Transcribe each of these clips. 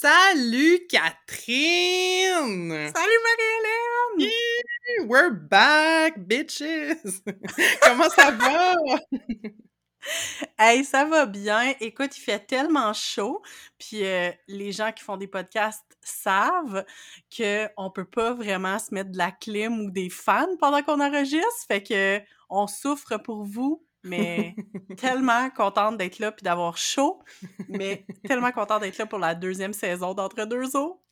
Salut Catherine! Salut Marie-Hélène! We're back, bitches! Comment ça va? hey, ça va bien. Écoute, il fait tellement chaud, puis euh, les gens qui font des podcasts savent qu'on peut pas vraiment se mettre de la clim ou des fans pendant qu'on enregistre, fait que on souffre pour vous, mais tellement contente d'être là puis d'avoir chaud, mais tellement contente d'être là pour la deuxième saison d'Entre deux eaux.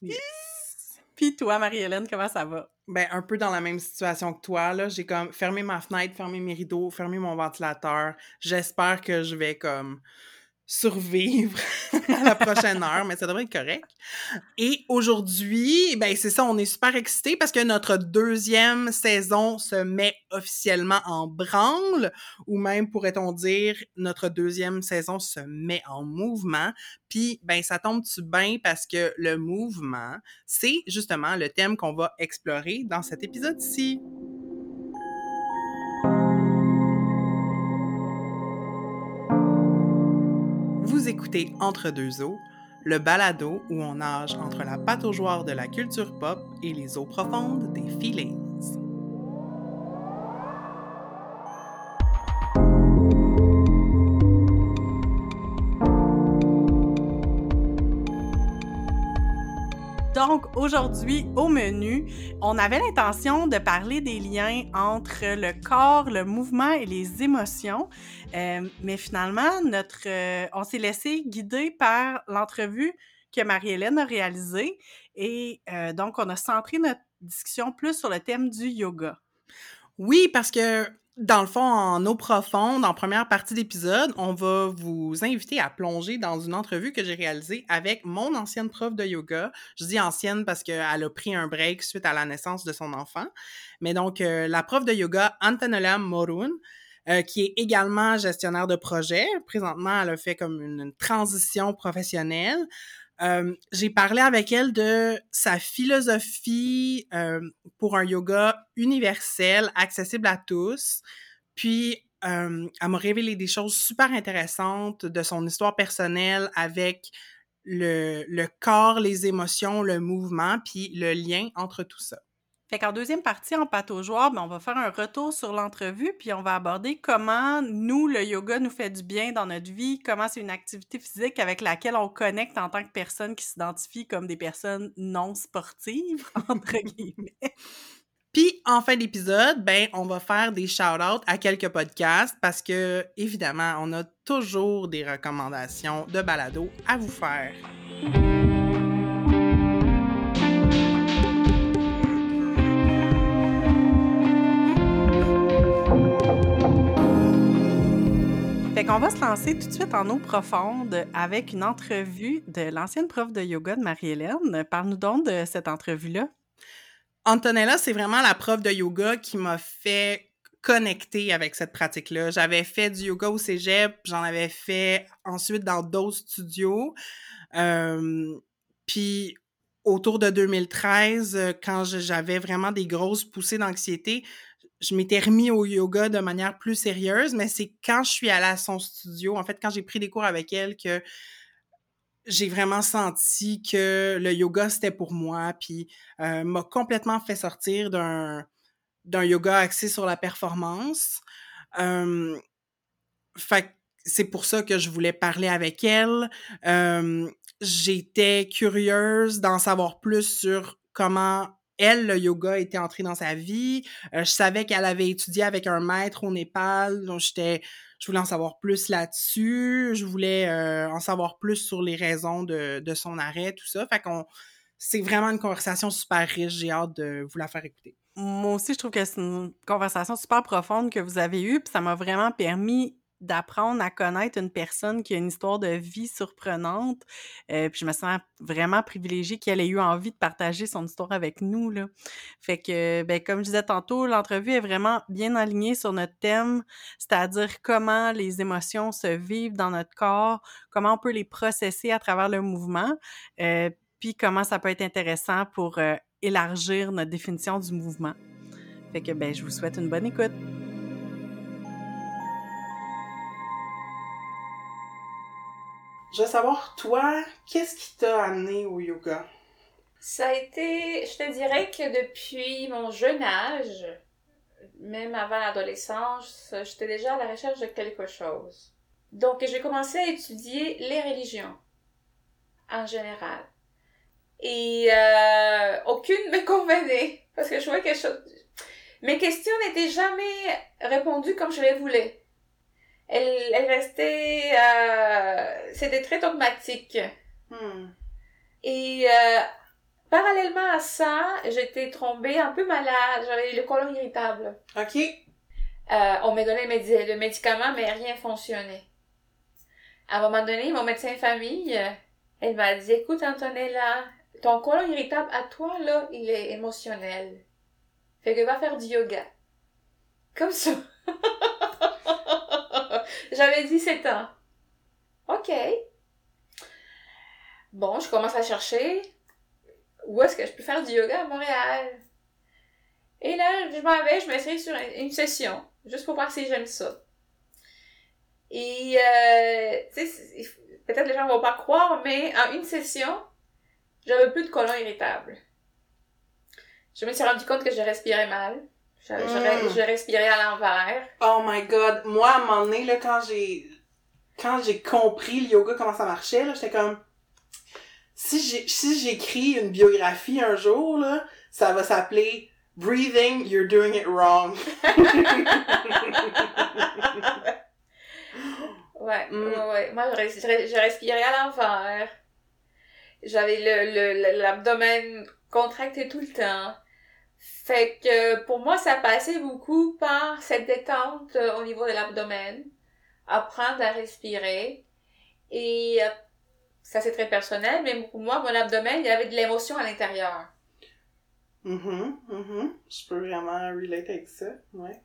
Puis toi, Marie-Hélène, comment ça va? Ben, un peu dans la même situation que toi, là. J'ai comme fermé ma fenêtre, fermé mes rideaux, fermé mon ventilateur. J'espère que je vais comme survivre à la prochaine heure, mais ça devrait être correct. Et aujourd'hui, ben c'est ça, on est super excités parce que notre deuxième saison se met officiellement en branle, ou même pourrait-on dire notre deuxième saison se met en mouvement. Puis ben ça tombe-tu bien parce que le mouvement, c'est justement le thème qu'on va explorer dans cet épisode-ci. Écoutez Entre deux eaux, le balado où on nage entre la pataugeoire de la culture pop et les eaux profondes des feelings. Donc, aujourd'hui, au menu, on avait l'intention de parler des liens entre le corps, le mouvement et les émotions. Euh, mais finalement, notre, euh, on s'est laissé guider par l'entrevue que Marie-Hélène a réalisée. Et euh, donc, on a centré notre discussion plus sur le thème du yoga. Oui, parce que dans le fond, en eau profonde, en première partie d'épisode, on va vous inviter à plonger dans une entrevue que j'ai réalisée avec mon ancienne prof de yoga. Je dis ancienne parce qu'elle a pris un break suite à la naissance de son enfant. Mais donc, euh, la prof de yoga, Antonella Morun, euh, qui est également gestionnaire de projet. Présentement, elle a fait comme une transition professionnelle. Euh, j'ai parlé avec elle de sa philosophie euh, pour un yoga universel, accessible à tous. Puis, euh, elle m'a révélé des choses super intéressantes de son histoire personnelle avec le, le corps, les émotions, le mouvement, puis le lien entre tout ça. Fait qu'en deuxième partie, en pataugeoire, ben, on va faire un retour sur l'entrevue, puis on va aborder comment nous, le yoga nous fait du bien dans notre vie, comment c'est une activité physique avec laquelle on connecte en tant que personne qui s'identifie comme des personnes non sportives, entre guillemets. Puis, en fin d'épisode, ben, on va faire des shout-outs à quelques podcasts parce que, évidemment, on a toujours des recommandations de balado à vous faire. Fait qu'on va se lancer tout de suite en eau profonde avec une entrevue de l'ancienne prof de yoga de Marie-Hélène. Parle-nous donc de cette entrevue-là. Antonella, c'est vraiment la prof de yoga qui m'a fait connecter avec cette pratique-là. J'avais fait du yoga au cégep, j'en avais fait ensuite dans d'autres studios. Euh, puis autour de 2013, quand j'avais vraiment des grosses poussées d'anxiété, je m'étais remis au yoga de manière plus sérieuse, mais c'est quand je suis allée à son studio, en fait, quand j'ai pris des cours avec elle, que j'ai vraiment senti que le yoga, c'était pour moi, puis euh, m'a complètement fait sortir d'un, d'un yoga axé sur la performance. Euh, fait c'est pour ça que je voulais parler avec elle. J'étais curieuse d'en savoir plus sur comment elle, le yoga était entré dans sa vie. Euh, je savais qu'elle avait étudié avec un maître au Népal, donc j'étais, je voulais en savoir plus là-dessus. Je voulais euh, en savoir plus sur les raisons de, de son arrêt, tout ça. Fait qu'on, c'est vraiment une conversation super riche. J'ai hâte de vous la faire écouter. Moi aussi, je trouve que c'est une conversation super profonde que vous avez eue, puis ça m'a vraiment permis d'apprendre à connaître une personne qui a une histoire de vie surprenante. Euh, puis je me sens vraiment privilégiée qu'elle ait eu envie de partager son histoire avec nous. Là. Fait que, ben, comme je disais tantôt, l'entrevue est vraiment bien alignée sur notre thème, c'est-à-dire comment les émotions se vivent dans notre corps, comment on peut les processer à travers le mouvement, euh, puis comment ça peut être intéressant pour euh, élargir notre définition du mouvement. Fait que, ben, je vous souhaite une bonne écoute. Je veux savoir, toi, qu'est-ce qui t'a amené au yoga? Ça a été, je te dirais que depuis mon jeune âge, même avant l'adolescence, j'étais déjà à la recherche de quelque chose. Donc, j'ai commencé à étudier les religions en général. Et euh, aucune me convenait parce que je voyais quelque chose. Mes questions n'étaient jamais répondues comme je les voulais. Elles, elles restaient... Euh, C'était très dogmatique. Hmm. Et euh, parallèlement à ça, j'étais tombée un peu malade. J'avais le colon irritable. OK. Euh, on m'a donné le médi- le médicament, mais rien fonctionnait. À un moment donné, mon médecin de famille, elle m'a dit, écoute Antonella, ton colon irritable à toi, là, il est émotionnel. Fait que va faire du yoga. Comme ça. J'avais 17 ans. OK. Bon, je commence à chercher où est-ce que je peux faire du yoga à Montréal. Et là, je m'en vais, je m'inscris sur une session, juste pour voir si j'aime ça. Et, euh, tu sais, peut-être les gens vont pas croire, mais en une session, j'avais plus de colon irritable. Je me suis rendu compte que je respirais mal. Je, je- Mm. je respirais à l'envers. Oh my god. Moi, à un moment donné, là, quand j'ai, quand j'ai compris le yoga, comment ça marchait, là, j'étais comme, si j'ai, si j'écris une biographie un jour, là, ça va s'appeler Breathing, You're Doing It Wrong. Ouais, Mm. ouais, ouais. Moi, je, je res- je respirais à l'envers. J'avais le- l'abdomen contracté tout le temps. Fait que pour moi, ça passait beaucoup par cette détente euh, au niveau de l'abdomen. Apprendre à respirer. Et euh, ça, c'est très personnel, mais pour moi, mon abdomen, il y avait de l'émotion à l'intérieur. Mhm, mhm. Je peux vraiment relate avec ça, ouais.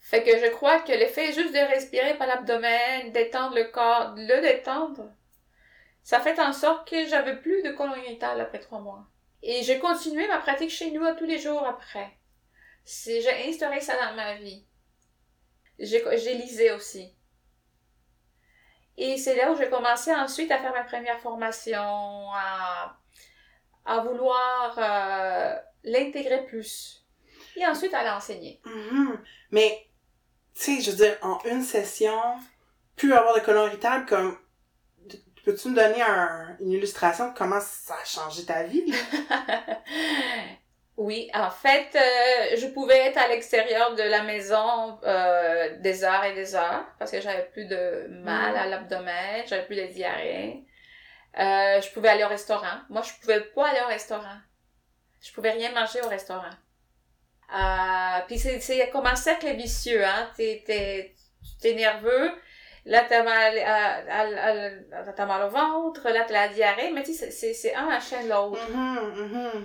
Fait que je crois que le fait juste de respirer par l'abdomen, d'étendre le corps, de le détendre, ça fait en sorte que j'avais plus de colon après trois mois. Et j'ai continué ma pratique chez nous tous les jours après. J'ai instauré ça dans ma vie. J'ai lisé aussi. Et c'est là où j'ai commencé ensuite à faire ma première formation, à, à vouloir euh, l'intégrer plus. Et ensuite à l'enseigner. Mhm. Mais, tu sais, je veux dire, en une session, plus avoir de colon irritable, comme, peux-tu me donner un- une illustration de comment ça a changé ta vie? Oui, en fait, euh, je pouvais être à l'extérieur de la maison euh, des heures et des heures parce que j'avais plus de mal à l'abdomen, j'avais plus de diarrhée. Euh, je pouvais aller au restaurant. Moi, je pouvais pas aller au restaurant. Je pouvais rien manger au restaurant. Euh, puis c'est c'est comme un cercle vicieux, hein. T'es t'es t'es nerveux. Là, t'as mal, à, à- à- t'as mal au ventre. Là, t'as la diarrhée. Mais tu sais, c'est- un enchaîne l'autre. Mhm, mhm.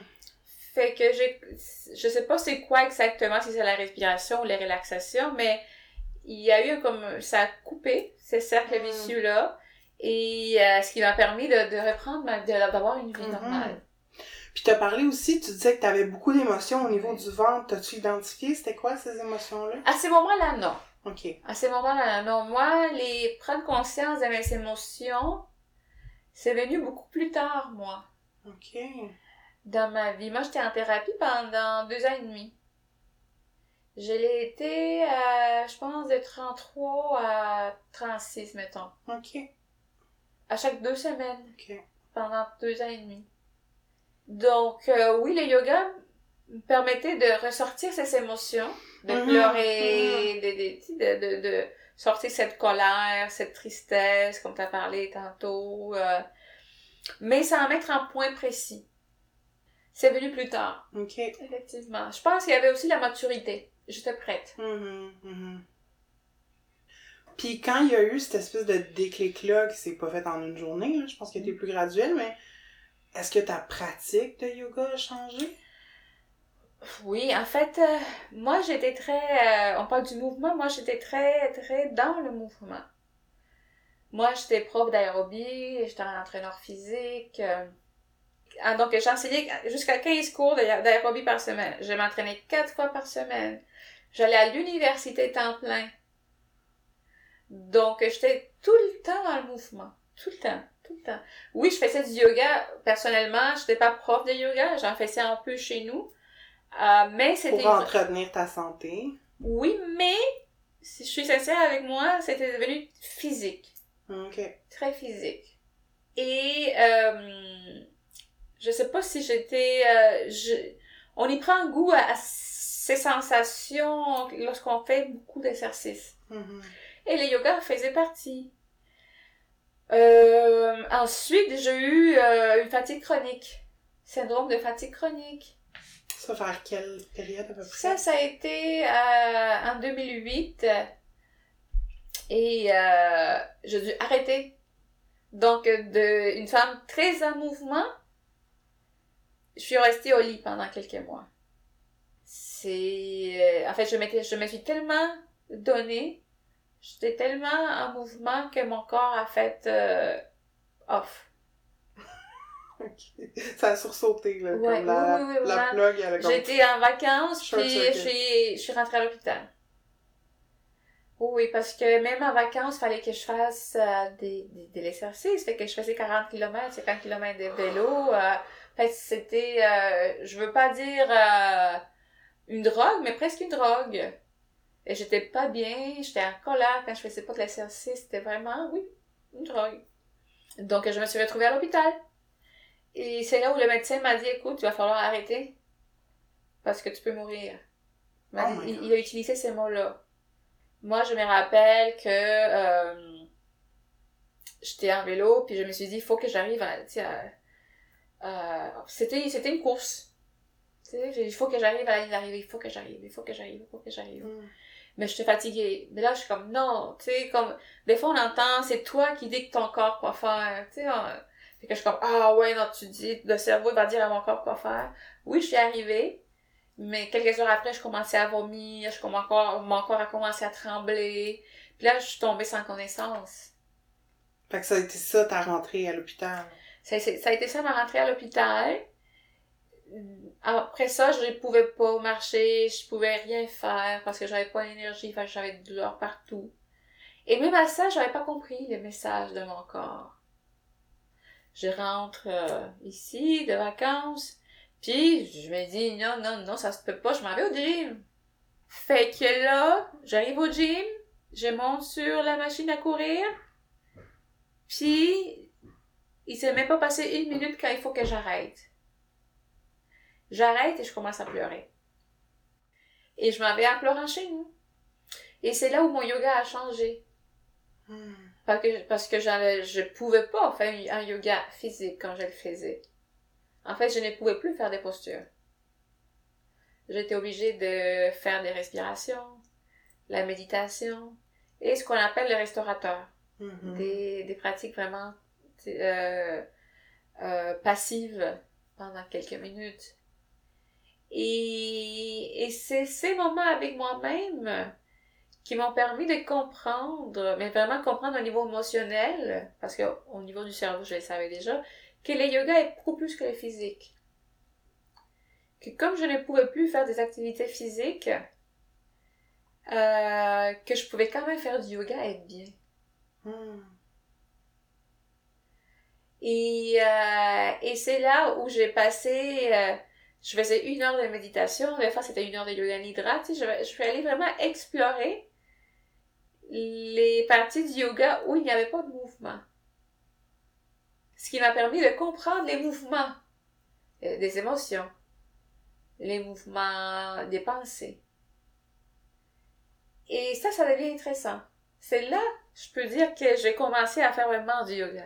Fait que j'ai, je sais pas c'est quoi exactement, si c'est la respiration ou les relaxations, mais il y a eu comme, ça a coupé ces cercles Mm. vicieux-là, et euh, ce qui m'a permis de, de reprendre, d'avoir une vie Mhm. normale. Puis t'as parlé aussi, tu disais que t'avais beaucoup d'émotions au niveau du ventre. T'as-tu identifié c'était quoi ces émotions-là? À ces moments-là, non. Ok. À ces moments-là, non. Moi, les prendre conscience de mes émotions, c'est venu beaucoup plus tard, moi, Ok. dans ma vie. Moi, j'étais en thérapie pendant deux ans et demi. Je l'ai été, euh, je pense, de 33 à 36, mettons. Ok. À chaque deux semaines, Ok. pendant deux ans et demi. Donc, euh, oui, le yoga me permettait de ressortir ces émotions, de Mhm, pleurer, de, de, de, de, sortir cette colère, cette tristesse, comme tu as parlé tantôt, euh, mais sans mettre un point précis. C'est venu plus tard, Ok. effectivement. Je pense qu'il y avait aussi la maturité. J'étais prête. Mhm. Puis quand il y a eu cette espèce de déclic-là, qui s'est pas fait en une journée, là, je pense qu'il était plus graduel, mais est-ce que ta pratique de yoga a changé? Oui, en fait, euh, moi j'étais très, euh, on parle du mouvement, moi j'étais très, très dans le mouvement. Moi j'étais prof d'aérobie, j'étais un entraîneur physique. euh, ah, donc j'enseignais jusqu'à 15 cours d'aé- d'aérobie par semaine. Je m'entraînais quatre fois par semaine. J'allais à l'université temps plein. Donc j'étais tout le temps dans le mouvement. Tout le temps, tout le temps. Oui, je faisais du yoga. Personnellement, je n'étais pas prof de yoga. J'en faisais un peu chez nous. Euh, mais c'était... Pour entretenir ta santé. Oui, mais si je suis sincère avec moi, c'était devenu physique. OK. Très physique. Et euh, je sais pas si j'étais... euh, je... On y prend goût à, à ces sensations lorsqu'on fait beaucoup d'exercices. Mhm. Et le yoga faisait partie. Euh, ensuite, j'ai eu euh, une fatigue chronique. Syndrome de fatigue chronique. Ça va faire quelle période à peu près? Ça, ça a été euh, en 2008. Et euh, j'ai dû arrêter. Donc, de une femme très en mouvement, je suis restée au lit pendant quelques mois. C'est... euh, En fait, je, m'étais, je me suis tellement donnée, j'étais tellement en mouvement que mon corps a fait euh, off. Ça a sursauté, là. Ouais, comme la, oui, oui, oui, la plug, elle a comme... J'étais en vacances, Short puis je suis, je suis rentrée à l'hôpital. Oui, parce que même en vacances, il fallait que je fasse euh, des, des, de l'exercice. Fait que je faisais 40 km, 50 km de vélo. Euh, fait que c'était, euh, je veux pas dire euh, une drogue, mais presque une drogue. Et j'étais pas bien, j'étais en colère quand je faisais pas de l'exercice. C'était vraiment, oui, une drogue. Donc, je me suis retrouvée à l'hôpital. Et c'est là où le médecin m'a dit, écoute, il va falloir arrêter. Parce que tu peux mourir. Il Oh dit- il, a utilisé ces mots-là. Moi, je me rappelle que euh, j'étais en vélo, puis je me suis dit, il faut que j'arrive à... tu sais, à- à- c'était, c'était une course. Tu sais, j'ai- il faut que j'arrive à la ligne d'arrivée, il faut que j'arrive, il faut que j'arrive, il faut que j'arrive. Mhm. Mais j'étais fatiguée. Mais là, je suis comme, non, tu sais, comme, des fois, on entend, c'est toi qui dis que ton corps quoi faire, tu sais, fait que je suis comme, ah ouais, non, tu dis, le cerveau va dire à mon corps quoi faire. Oui, je suis arrivée, mais quelques heures après, je commençais à vomir, je commençais encore, mon corps a commencé à trembler. Puis là, je suis tombée sans connaissance. Fait que ça a été ça, ta rentrée à l'hôpital. Ça, a été ça ma rentrée à l'hôpital. Après ça, je ne pouvais pas marcher, je pouvais rien faire parce que j'avais pas que j'avais de douleur partout. Et même à ça, j'avais pas compris le message de mon corps. Je rentre euh, ici de vacances, puis je me dis non, non, non, ça se peut pas, je m'en vais au gym. Fait que là, j'arrive au gym, je monte sur la machine à courir, puis il s'est même pas passé une minute quand il faut que j'arrête. J'arrête et je commence à pleurer. Et je m'en vais en pleurant chez nous. Et c'est là où mon yoga a changé. Mhm. Parce que, parce que je pouvais pas faire un yoga physique quand je le faisais. En fait, je ne pouvais plus faire des postures. J'étais obligée de faire des respirations, la méditation et ce qu'on appelle le restaurateur. Mhm. des, des pratiques vraiment euh, euh, passives pendant quelques minutes. Et, et c'est ces moments avec moi-même qui m'ont permis de comprendre, mais vraiment comprendre au niveau émotionnel, parce qu'au niveau du cerveau, je le savais déjà, que le yoga est beaucoup plus que le physique. Que comme je ne pouvais plus faire des activités physiques, euh, que je pouvais quand même faire du yoga et être bien. Mhm. Et, euh, et c'est là où j'ai passé, euh, je faisais une heure de méditation, des fois c'était une heure de yoga nidra, tu sais, je, je suis allée vraiment explorer les parties du yoga où il n'y avait pas de mouvement. Ce qui m'a permis de comprendre les mouvements euh, des émotions, les mouvements des pensées. Et ça, ça devient intéressant. C'est là, je peux dire que j'ai commencé à faire vraiment du yoga.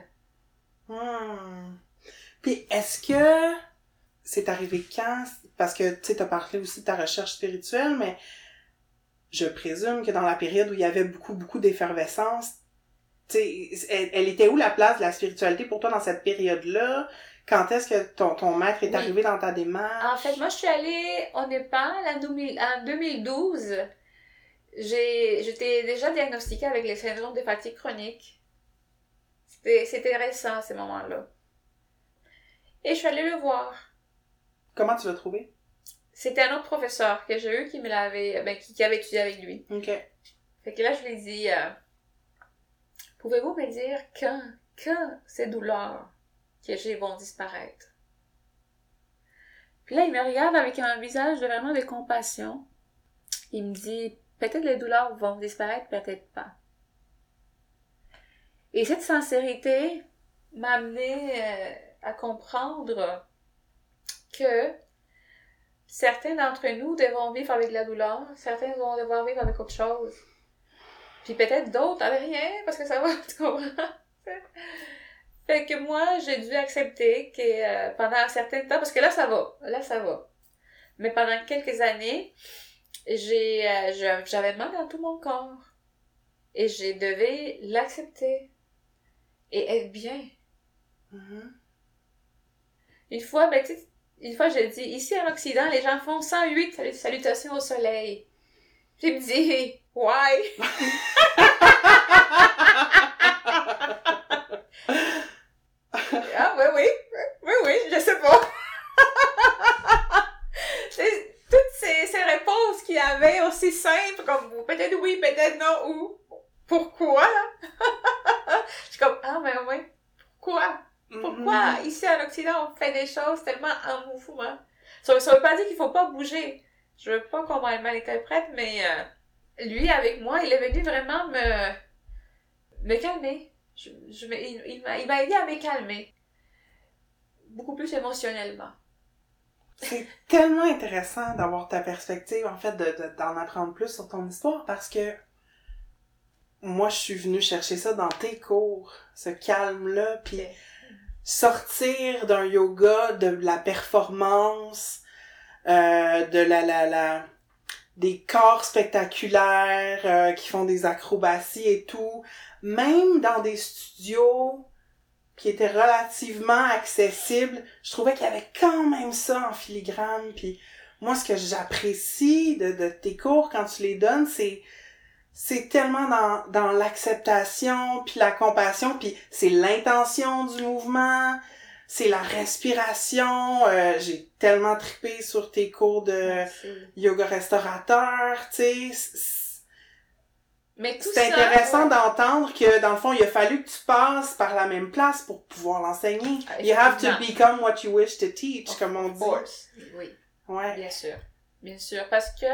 Hmm. Puis est-ce que c'est arrivé quand? Parce que tu sais, t'as parlé aussi de ta recherche spirituelle, mais je présume que dans la période où il y avait beaucoup, beaucoup d'effervescence, tu sais, elle, elle était où la place de la spiritualité pour toi dans cette période-là? Quand est-ce que ton, ton maître est Oui. arrivé dans ta démarche? En fait, moi, je suis allée au Népal en 2000 en 2012. J'ai, j'étais déjà diagnostiquée avec les syndromes de fatigue chronique. C'était, c'était récent, ces moments-là. Et je suis allée le voir. Comment tu l'as trouvé? C'était un autre professeur que j'ai eu qui me l'avait, ben, qui, qui avait étudié avec lui. Ok. Fait que là, je lui ai dit, euh, pouvez-vous me dire quand, quand ces douleurs que j'ai vont disparaître? Puis là, il me regarde avec un visage de vraiment de compassion. Il me dit, peut-être les douleurs vont disparaître, peut-être pas. Et cette sincérité m'a amené euh, à comprendre que certains d'entre nous devront vivre avec la douleur, certains vont devoir vivre avec autre chose. Puis peut-être d'autres avec rien, parce que ça va, tu comprends? fait que moi, j'ai dû accepter que euh, pendant un certain temps, parce que là, ça va, là, ça va. Mais pendant quelques années, j'ai, euh, j'avais mal dans tout mon corps. Et j'ai devais l'accepter. Et être bien. Mhm. Une fois, ben, tu une fois, j'ai dit, ici en Occident, les gens font 108 salutations au soleil. Puis il me dit, why? ah, oui, oui, oui, oui, je sais pas. Toutes ces, ces réponses qu'il avait aussi simples comme peut-être oui, peut-être non, ou pourquoi? Je suis comme, ah, ben oui, pourquoi? Pourquoi On fait des choses tellement en mouvement? Ça, ça veut pas dire qu'il faut pas bouger. Je veux pas qu'on m'en malinterprète, mais euh, lui avec moi, il est venu vraiment me me calmer. Je, je il il m'a aidé à me calmer. Beaucoup plus émotionnellement. C'est tellement intéressant d'avoir ta perspective, en fait, de, de- d'en apprendre plus sur ton histoire parce que moi, je suis venue chercher ça dans tes cours, ce calme-là, puis. Sortir d'un yoga, de la performance, euh, de la, la, la, des corps spectaculaires euh, qui font des acrobaties et tout, même dans des studios qui étaient relativement accessibles, je trouvais qu'il y avait quand même ça en filigrane. Puis moi, ce que j'apprécie de, de tes cours quand tu les donnes, c'est c'est tellement dans, dans l'acceptation, puis la compassion, puis c'est l'intention du mouvement, c'est la respiration. Euh, J'ai tellement trippé sur tes cours de Merci. yoga restaurateur, tu sais. Mais C'est intéressant ouais. d'entendre que, dans le fond, il a fallu que tu passes par la même place pour pouvoir l'enseigner. Ah, You have to become what you wish to teach, comme on dit. course. Oui. Ouais. Bien sûr, bien sûr, parce que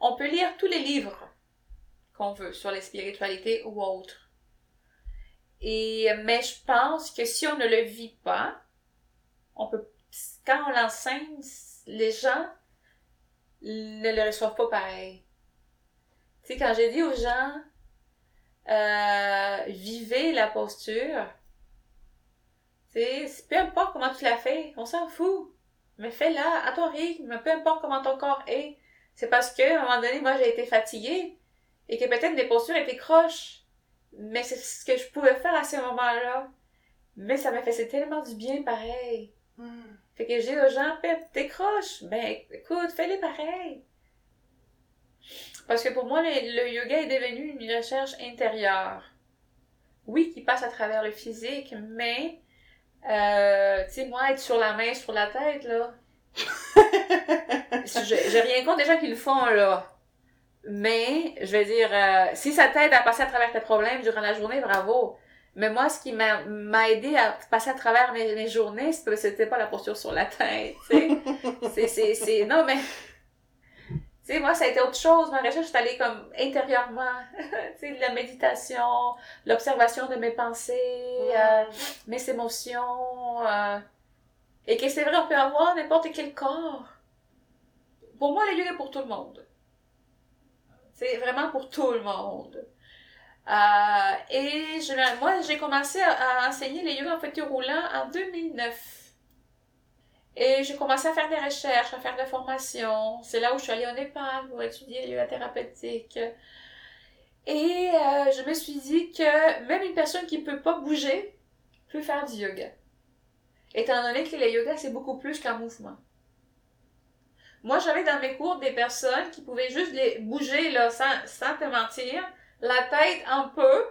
on peut lire tous les livres qu'on veut sur les spiritualités ou autres. Et mais je pense que si on ne le vit pas, on peut quand on l'enseigne, les gens ne le reçoivent pas pareil. Tu sais, quand j'ai dit aux gens euh, vivez la posture, tu sais, peu importe comment tu l'as fait, on s'en fout. Mais fais-la à ton rythme, peu importe comment ton corps est. C'est parce que, à un moment donné, moi, j'ai été fatiguée et que peut-être mes postures étaient croches. Mais c'est ce que je pouvais faire à ce moment-là. Mais ça m'a fait tellement du bien pareil. Hmm. Fait que dis aux gens, t'es croche? Ben, écoute, fais-les pareil. Parce que pour moi, le, le yoga est devenu une recherche intérieure. Oui, qui passe à travers le physique, mais, euh, tu sais, moi, être sur la main, sur la tête, là. J'ai j'ai rien contre des gens qui le font, là. Mais, je vais dire, euh, si ça t'aide à passer à travers tes problèmes durant la journée, bravo. Mais moi, ce qui m'a m'a aidé à passer à travers mes, mes journées, c'était pas la posture sur la tête, tu sais. c'est, c'est, c'est, non, mais, tu sais, moi, ça a été autre chose. Ma recherche est allée comme intérieurement, tu sais, la méditation, l'observation de mes pensées, euh, mes émotions, euh, et que c'est vrai, on peut avoir n'importe quel corps. Pour moi, le yoga est pour tout le monde. C'est vraiment pour tout le monde. Euh, et moi, j'ai commencé à, enseigner le yoga en fauteuil roulant en 2009. Et j'ai commencé à faire des recherches, à faire des formations. C'est là où je suis allée au Népal pour étudier le yoga thérapeutique. Et euh, je me suis dit que même une personne qui peut pas bouger peut faire du yoga. Étant donné que le yoga, c'est beaucoup plus qu'un mouvement. Moi, j'avais dans mes cours des personnes qui pouvaient juste les bouger, là, sans, sans te mentir, la tête un peu,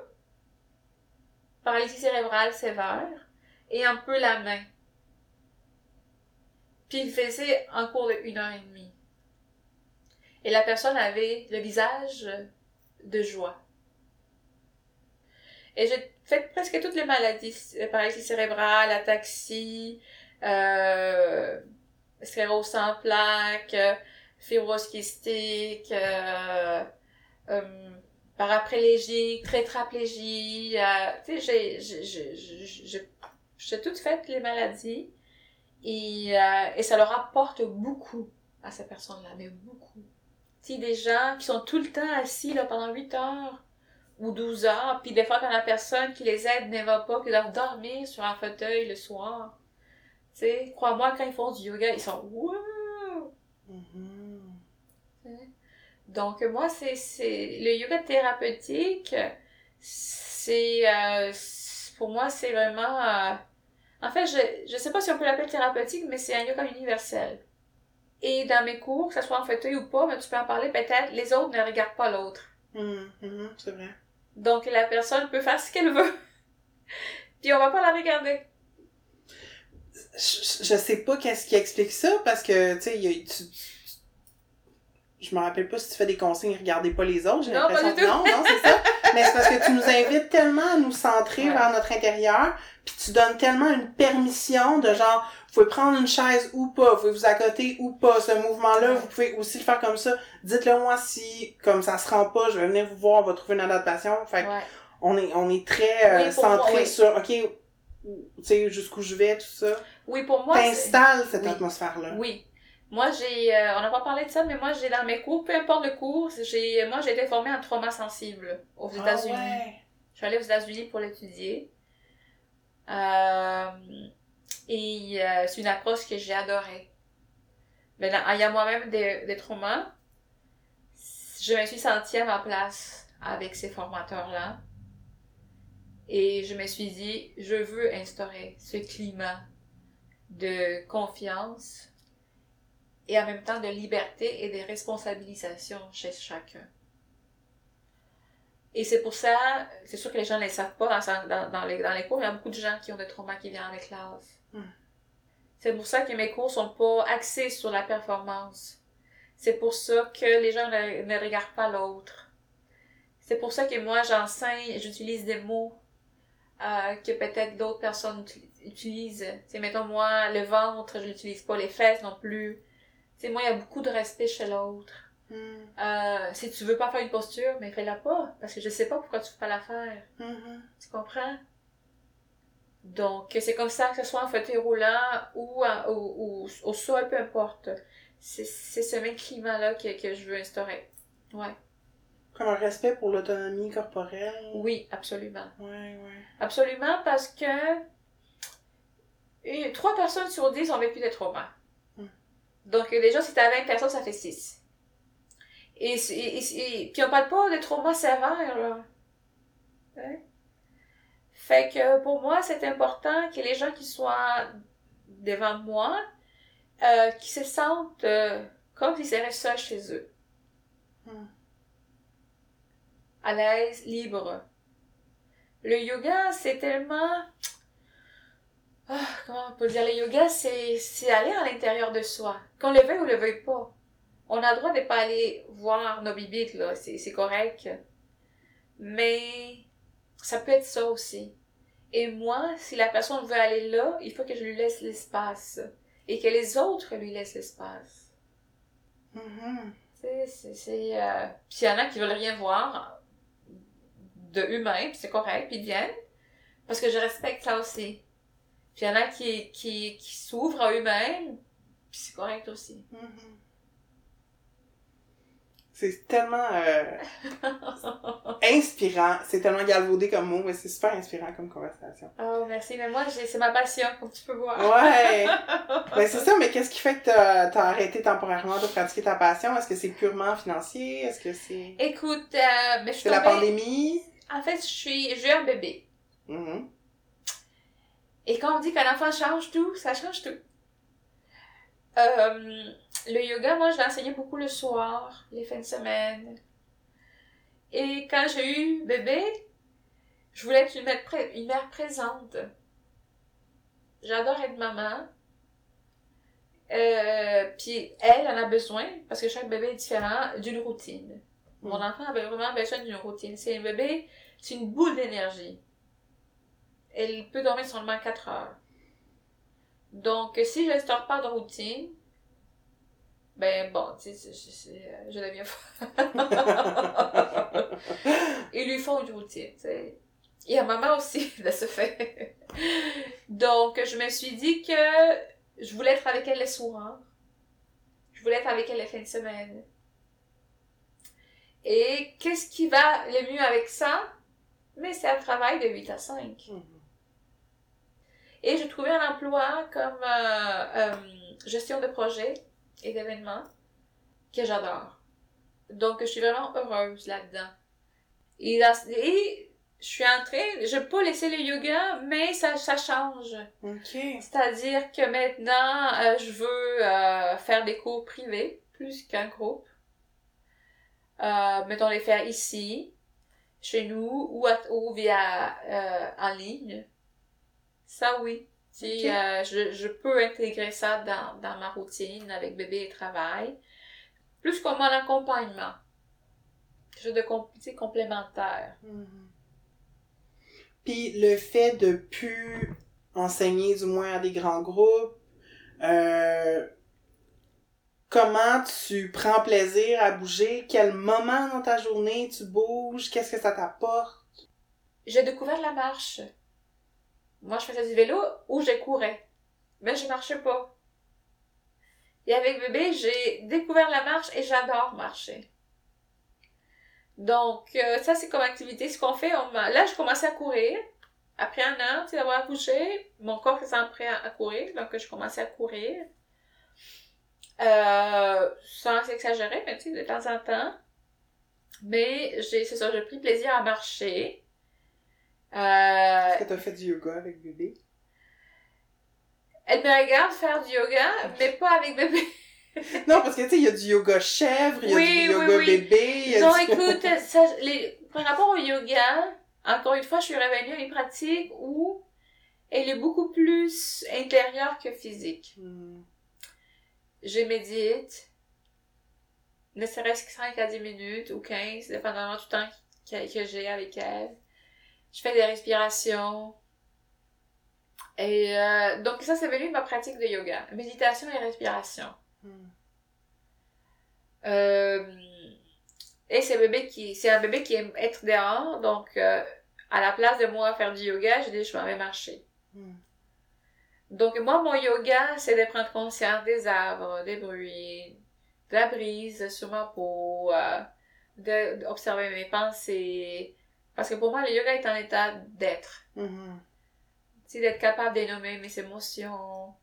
paralysie cérébrale sévère, et un peu la main. Puis il faisait un cours de une heure et demie. Et la personne avait le visage de joie. Et j'ai fait presque toutes les maladies, euh, paralysie cérébrale, ataxie, euh, sclérose sans plaques, euh, fibrose euh, euh, paraplégie, tu sais, j'ai, j'ai, toutes fait les maladies et, et ça leur apporte beaucoup à ces personnes-là, mais beaucoup. Tu sais, des gens qui sont tout le temps assis là pendant 8 heures ou 12 heures, puis des fois quand la personne qui les aide ne va pas, qu'ils doivent dormir sur un fauteuil le soir. Tu sais, crois-moi, quand ils font du yoga, ils sont wow! Mhm. Donc moi, c'est c'est le yoga thérapeutique, c'est euh, pour moi c'est vraiment euh, en fait, je je sais pas si on peut l'appeler thérapeutique, mais c'est un yoga universel. Et dans mes cours, que ce soit en fauteuil ou pas, mais tu peux en parler peut-être, les autres ne regardent pas l'autre. Mhm, mhm, C'est vrai. Donc la personne peut faire ce qu'elle veut. Puis on va pas la regarder. Je, je sais pas qu'est-ce qui explique ça parce que, tu sais, tu- je me rappelle pas si tu fais des consignes, regardez pas les autres. J'ai Non, l'impression que non, non, c'est ça. Mais c'est parce que tu nous invites tellement à nous centrer Ouais. vers notre intérieur, puis tu donnes tellement une permission de genre, vous pouvez prendre une chaise ou pas, vous pouvez vous accoter ou pas, ce mouvement-là, vous pouvez aussi le faire comme ça. Dites-le moi si, comme ça se rend pas, je vais venir vous voir, on va trouver une adaptation. Fait que Ouais. on est, on est très euh, Oui, centré oui. sur, ok, tu sais, jusqu'où je vais, tout ça. Oui, pour moi, T'installes cette Oui. atmosphère-là. Oui. Moi, j'ai, euh, on n'a pas parlé de ça, mais moi, j'ai dans mes cours, peu importe le cours, j'ai, moi, j'ai été formée en trauma sensible aux Ah États-Unis. ouais. Je suis allée aux États-Unis pour l'étudier. Euh, et euh, c'est une approche que j'ai adorée. Mais en ayant moi-même des, des traumas, je me suis sentie à ma place avec ces formateurs-là. Et je me suis dit, je veux instaurer ce climat de confiance et en même temps de liberté et de responsabilisation chez chacun. Et c'est pour ça, c'est sûr que les gens ne le savent pas dans, dans, dans les, dans les cours, il y a beaucoup de gens qui ont des traumas qui viennent avec l'âge. Hmm. C'est pour ça que mes cours sont pas axés sur la performance. C'est pour ça que les gens ne, ne regardent pas l'autre. C'est pour ça que moi j'enseigne, j'utilise des mots euh, que peut-être d'autres personnes uti- utilisent. C'est mettons moi le ventre, je l'utilise pas, les fesses non plus. C'est moi il y a beaucoup de respect chez l'autre. Mhm. Euh, si tu veux pas faire une posture, mais fais-la pas, parce que je sais pas pourquoi tu veux pas la faire. Mhm. Tu comprends? Donc, c'est comme ça, que ce soit en fauteuil roulant ou, en- ou, ou au sol, peu importe. C'est c'est ce même climat-là que, que je veux instaurer. Ouais. Comme un respect pour l'autonomie corporelle. Oui, absolument. Ouais, ouais. Absolument, parce que trois personnes sur dix ont vécu des traumas. Donc, déjà, si t'as 20 personnes, ça fait 6. Et, c'est- et, et- et- puis on parle pas de traumas sévères, là. Hein? Fait que pour moi, c'est important que les gens qui soient devant moi, euh, qui se sentent euh, comme s'ils seraient seuls chez eux. À l'aise, libre. Le yoga, c'est tellement... Ah, comment on peut dire? Le yoga, c'est, c'est aller à l'intérieur de soi. Qu'on le veuille ou le veuille pas. On a le droit de pas aller voir nos bibites, là. C'est, c'est correct. Mais ça peut être ça aussi. Et moi, si la personne veut aller là, il faut que je lui laisse l'espace. Et que les autres lui laissent l'espace. Mhm. Tu sais, c'est... c'est euh... Puis il y en a qui veulent rien voir de humain, puis c'est correct, puis ils viennent. Parce que je respecte ça aussi. Puis il y en a qui, qui, qui s'ouvrent à eux-mêmes, puis c'est correct aussi. Mhm. C'est tellement euh, inspirant. C'est tellement galvaudé comme mot, mais c'est super inspirant comme conversation. Oh, merci. Mais moi, c'est ma passion, comme tu peux voir. Ouais! ben c'est ça, mais qu'est-ce qui fait que t'as as arrêté temporairement de pratiquer ta passion? Est-ce que c'est purement financier? Est-ce que c'est... Écoute, euh, mais je C'est la pandémie? En fait, je suis... J'ai eu un bébé. Mhm. Et quand on dit qu'un enfant change tout, ça change tout. Euh, le yoga, moi, je l'enseignais beaucoup le soir, les fins de semaine. Et quand j'ai eu bébé, je voulais être une mère, pré- une mère présente. J'adore être maman. Euh, puis elle en a besoin, parce que chaque bébé est différent, d'une routine. Mon Mm. enfant avait vraiment besoin d'une routine. C'est un bébé, c'est une boule d'énergie. Elle peut dormir seulement 4 heures. Donc, si je ne instaure pas de routine, ben bon, tu sais, euh, je deviens folle. Il lui faut une routine, tu sais. Et à maman aussi, de ce fait. Donc, je me suis dit que je voulais être avec elle les soirs. Je voulais être avec elle les fins de semaine. Et qu'est-ce qui va le mieux avec ça? Mais c'est un travail de 8 à 5. Mhm. Et j'ai trouvé un emploi comme euh, euh, gestion de projet et d'événements que j'adore. Donc, je suis vraiment heureuse là-dedans. Et, là- et je suis en train, je peux laisser le yoga, mais ça, ça change. OK. C'est-à-dire que maintenant, euh, je veux euh, faire des cours privés plus qu'un groupe. Euh, mettons les faire ici, chez nous, ou, à- ou via euh, en ligne. Ça, oui. Si, euh, je, je peux intégrer ça dans, dans ma routine avec bébé et travail. Plus comme un accompagnement. Quelque chose de complémentaire. Mhm. Puis le fait de plus enseigner du moins à des grands groupes, euh, comment tu prends plaisir à bouger, quel moment dans ta journée tu bouges, qu'est-ce que ça t'apporte? J'ai découvert la marche. Moi, je faisais du vélo ou je courais. Mais je marchais pas. Et avec bébé, j'ai découvert la marche et j'adore marcher. Donc, euh, ça, c'est comme activité. Ce qu'on fait, on là, je commençais à courir. Après un an, tu sais, d'avoir accouché, mon corps se sent prêt à, à courir. Donc, je commençais à courir. Euh, sans exagérer, mais tu sais, de temps en temps. Mais j'ai, c'est ça, j'ai pris plaisir à marcher. Euh, Est-ce que t'as fait du yoga avec bébé? elle me regarde faire du yoga, mais pas avec bébé. Non, parce que tu sais, il y a du yoga chèvre, il y a Oui, du yoga oui. bébé, il y a Non, du... écoute, ça, les, par rapport au yoga, encore une fois, je suis revenue à une pratique où elle est beaucoup plus intérieure que physique. Hmm. Je médite, ne serait-ce que 5 à 10 minutes ou 15, dépendamment du temps que, que j'ai avec elle. Je fais des respirations. Et euh, donc ça, c'est venu ma pratique de yoga. Méditation et respiration. Hmm. Euh, et c'est un bébé qui, c'est un bébé qui aime être dehors, donc euh, à la place de moi faire du yoga, j'ai dit je m'en vais marcher. Hmm. Donc moi mon yoga, c'est de prendre conscience des arbres, des bruits, de la brise sur ma peau, euh, d'observer mes pensées, parce que pour moi le yoga est un état d'être, Mhm. c'est d'être capable de nommer mes émotions,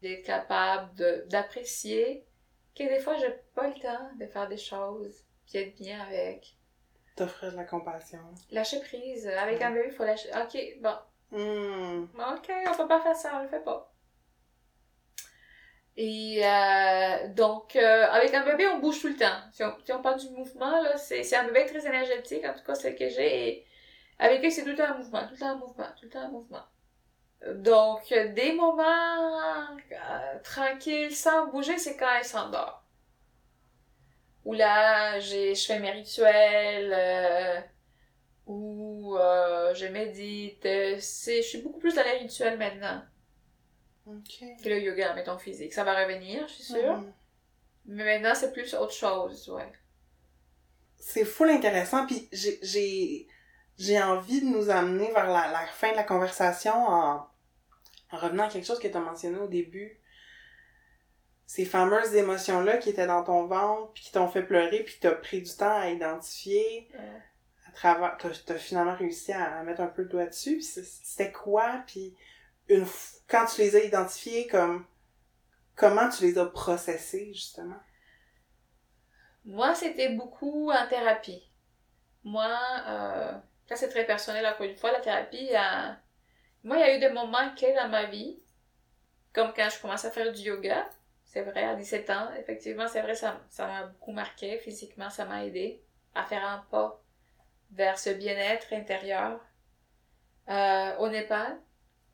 d'être capable de- d'apprécier que des fois j'ai pas le temps de faire des choses puis être bien avec. T'offrir de la compassion. Lâcher prise. Avec un bébé, il faut lâcher. Ok, bon. Hmm. Ok, on peut pas faire ça, on le fait pas. Et euh, donc, euh, avec un bébé, on bouge tout le temps. Si on, parle du mouvement, c'est un bébé très énergétique, en tout cas celle que j'ai. Avec eux, c'est tout le temps un mouvement, tout le temps un mouvement, tout le temps un mouvement. Donc, des moments euh, tranquilles, sans bouger, c'est quand elle s'endort. Où là, je fais mes rituels, ou euh, je médite. C'est, je suis beaucoup plus dans les rituels maintenant Ok. que le yoga, mettons, physique. Ça va revenir, je suis sûre. Mhm. Mais maintenant, c'est plus autre chose, ouais. c'est full intéressant puis j'ai j'ai j'ai envie de nous amener vers la, la fin de la conversation en, en revenant à quelque chose que tu as mentionné au début ces fameuses émotions là qui étaient dans ton ventre puis qui t'ont fait pleurer puis que t'as pris du temps à identifier. Travers t'as t'as finalement réussi à, mettre un peu le doigt dessus c'était quoi puis une quand tu les as identifiés comme comment tu les as processés justement? Moi, c'était beaucoup en thérapie. Moi, euh, ça c'est très personnel encore une fois, la thérapie, euh, moi il y a eu des moments clés dans ma vie, comme quand je commençais à faire du yoga, c'est vrai, à 17 ans, effectivement, c'est vrai, ça m'a beaucoup marqué, physiquement, ça m'a aidé à faire un pas vers ce bien-être intérieur. Euh, au Népal,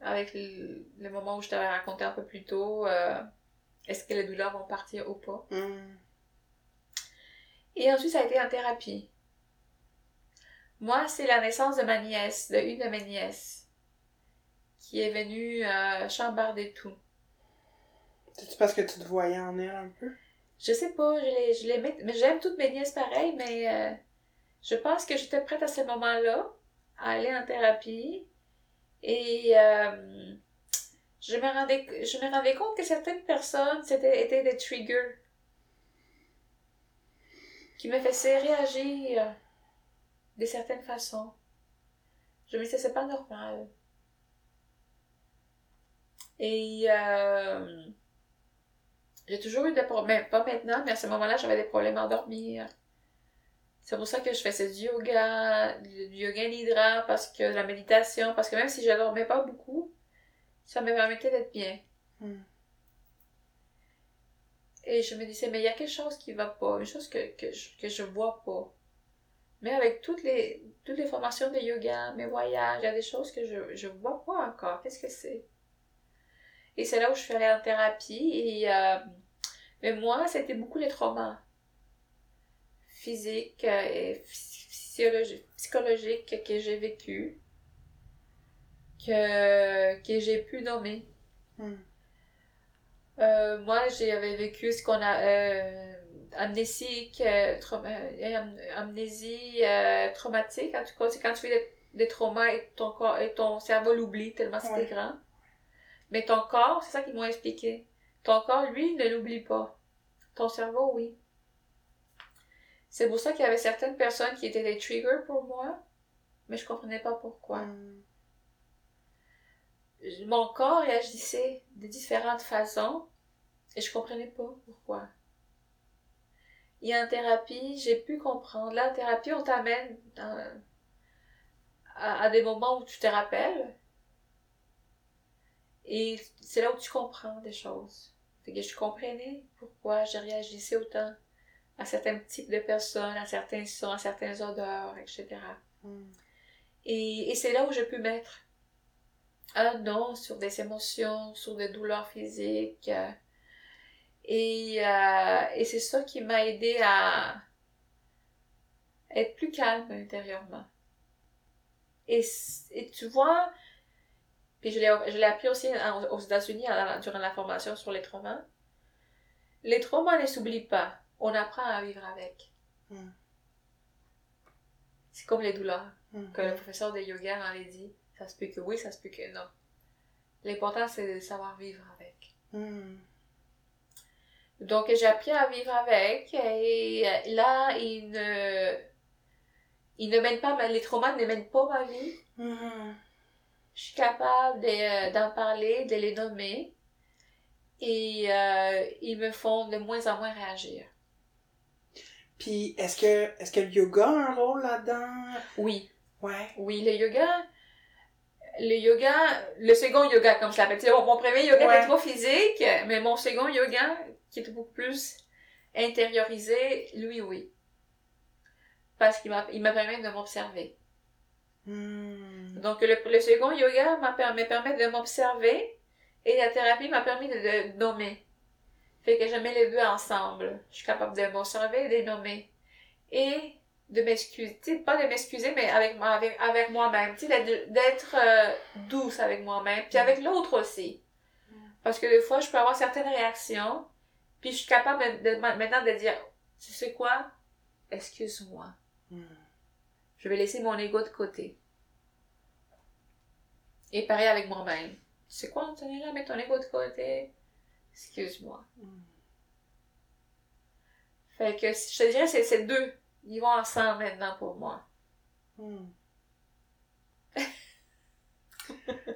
avec le, le moment où je t'avais raconté un peu plus tôt, euh, est-ce que les douleurs vont partir ou pas? Hmm. Et ensuite, ça a été en thérapie. Moi, c'est la naissance de ma nièce, de une de mes nièces, qui est venue euh, chambarder tout. C'est parce que tu te voyais en elle un peu? Je sais pas, je les, je les mais j'aime toutes mes nièces pareilles, mais euh, je pense que j'étais prête à ce moment-là à aller en thérapie. Et euh, je, me rendais, je me rendais compte que certaines personnes c'était, étaient des triggers qui me faisaient réagir de certaines façons. Je me disais, c'est pas normal. Et euh, j'ai toujours eu des problèmes, pas maintenant, mais à ce moment-là, j'avais des problèmes à dormir. C'est pour ça que je faisais du yoga, du yoga nidra, parce que la méditation, parce que même si je dormais pas beaucoup, ça me permettait d'être bien. Hmm. Et je me disais, mais il y a quelque chose qui va pas, une chose que, que, je, que je vois pas. Mais avec toutes les, toutes les formations de yoga, mes voyages, il y a des choses que je, je vois pas encore. Qu'est-ce que c'est? Et c'est là où je suis allée en thérapie. Et, euh, mais moi, c'était beaucoup les traumas physiques euh, et psychologiques que j'ai vécu, que, que j'ai pu nommer. Hmm. Euh, moi, j'avais vécu ce qu'on a euh, amnésique, amnésie traumatique. En tout cas, c'est quand tu fais des, traumas et ton corps et ton cerveau l'oublie tellement c'était grand. Mais ton corps, c'est ça qu'ils m'ont expliqué. Ton corps, lui, ne l'oublie pas. Ton cerveau, oui. C'est pour ça qu'il y avait certaines personnes qui étaient des triggers pour moi, mais je comprenais pas pourquoi. Hmm. Mon corps réagissait de différentes façons et je comprenais pas pourquoi. Et en thérapie, j'ai pu comprendre. Là, en thérapie, on t'amène à, à, des moments où tu te rappelles et c'est là où tu comprends des choses. Fait que je comprenais pourquoi je réagissais autant à certains types de personnes, à certains sons, à certaines odeurs, etc. Hmm. Et, et c'est là où je peux mettre un nom sur des émotions, sur des douleurs physiques. Et, euh, et c'est ça qui m'a aidé à être plus calme intérieurement. Et, et tu vois, puis je l'ai appris aussi aux États-Unis durant la formation sur les traumas. Les traumas ne s'oublient pas. On apprend à vivre avec. Hmm. C'est comme les douleurs. Hmm. Que le professeur de yoga m'avait dit. Ça se peut que oui, ça se peut que non. L'important, c'est de savoir vivre avec. Hmm. Donc, j'ai appris à vivre avec. Et là, il ne, il ne mène pas, les traumas ne mènent pas ma vie je suis capable euh, d'en parler, de les nommer. Et euh, ils me font de moins en moins réagir. Puis, est-ce que, est-ce que le yoga a un rôle là-dedans? Oui. Ouais. Oui, le yoga, le yoga, le second yoga, comme je l'appelle. Mon, mon premier yoga était trop physique, mais mon second yoga, qui est beaucoup plus intériorisé, lui, oui. Parce qu'il m'a, il m'a permis de m'observer. Hmm. Donc, le, le, second yoga m'a permis, permet de m'observer et la thérapie m'a permis de, nommer. Fait que je mets les deux ensemble. Je suis capable de m'observer et de nommer. Et de m'excuser, pas de m'excuser, mais avec, avec, avec moi-même, d'être euh, douce avec moi-même, puis avec l'autre aussi. Hmm. Parce que des fois, je peux avoir certaines réactions, puis je suis capable de, maintenant de dire, tu sais quoi, excuse-moi. Hmm. Je vais laisser mon ego de côté. Et pareil avec moi-même. C'est quoi, Antonella, mets ton ego de côté. Excuse-moi. Hmm. Fait que je te dirais, c'est ces deux. Ils vont ensemble maintenant pour moi. Hmm.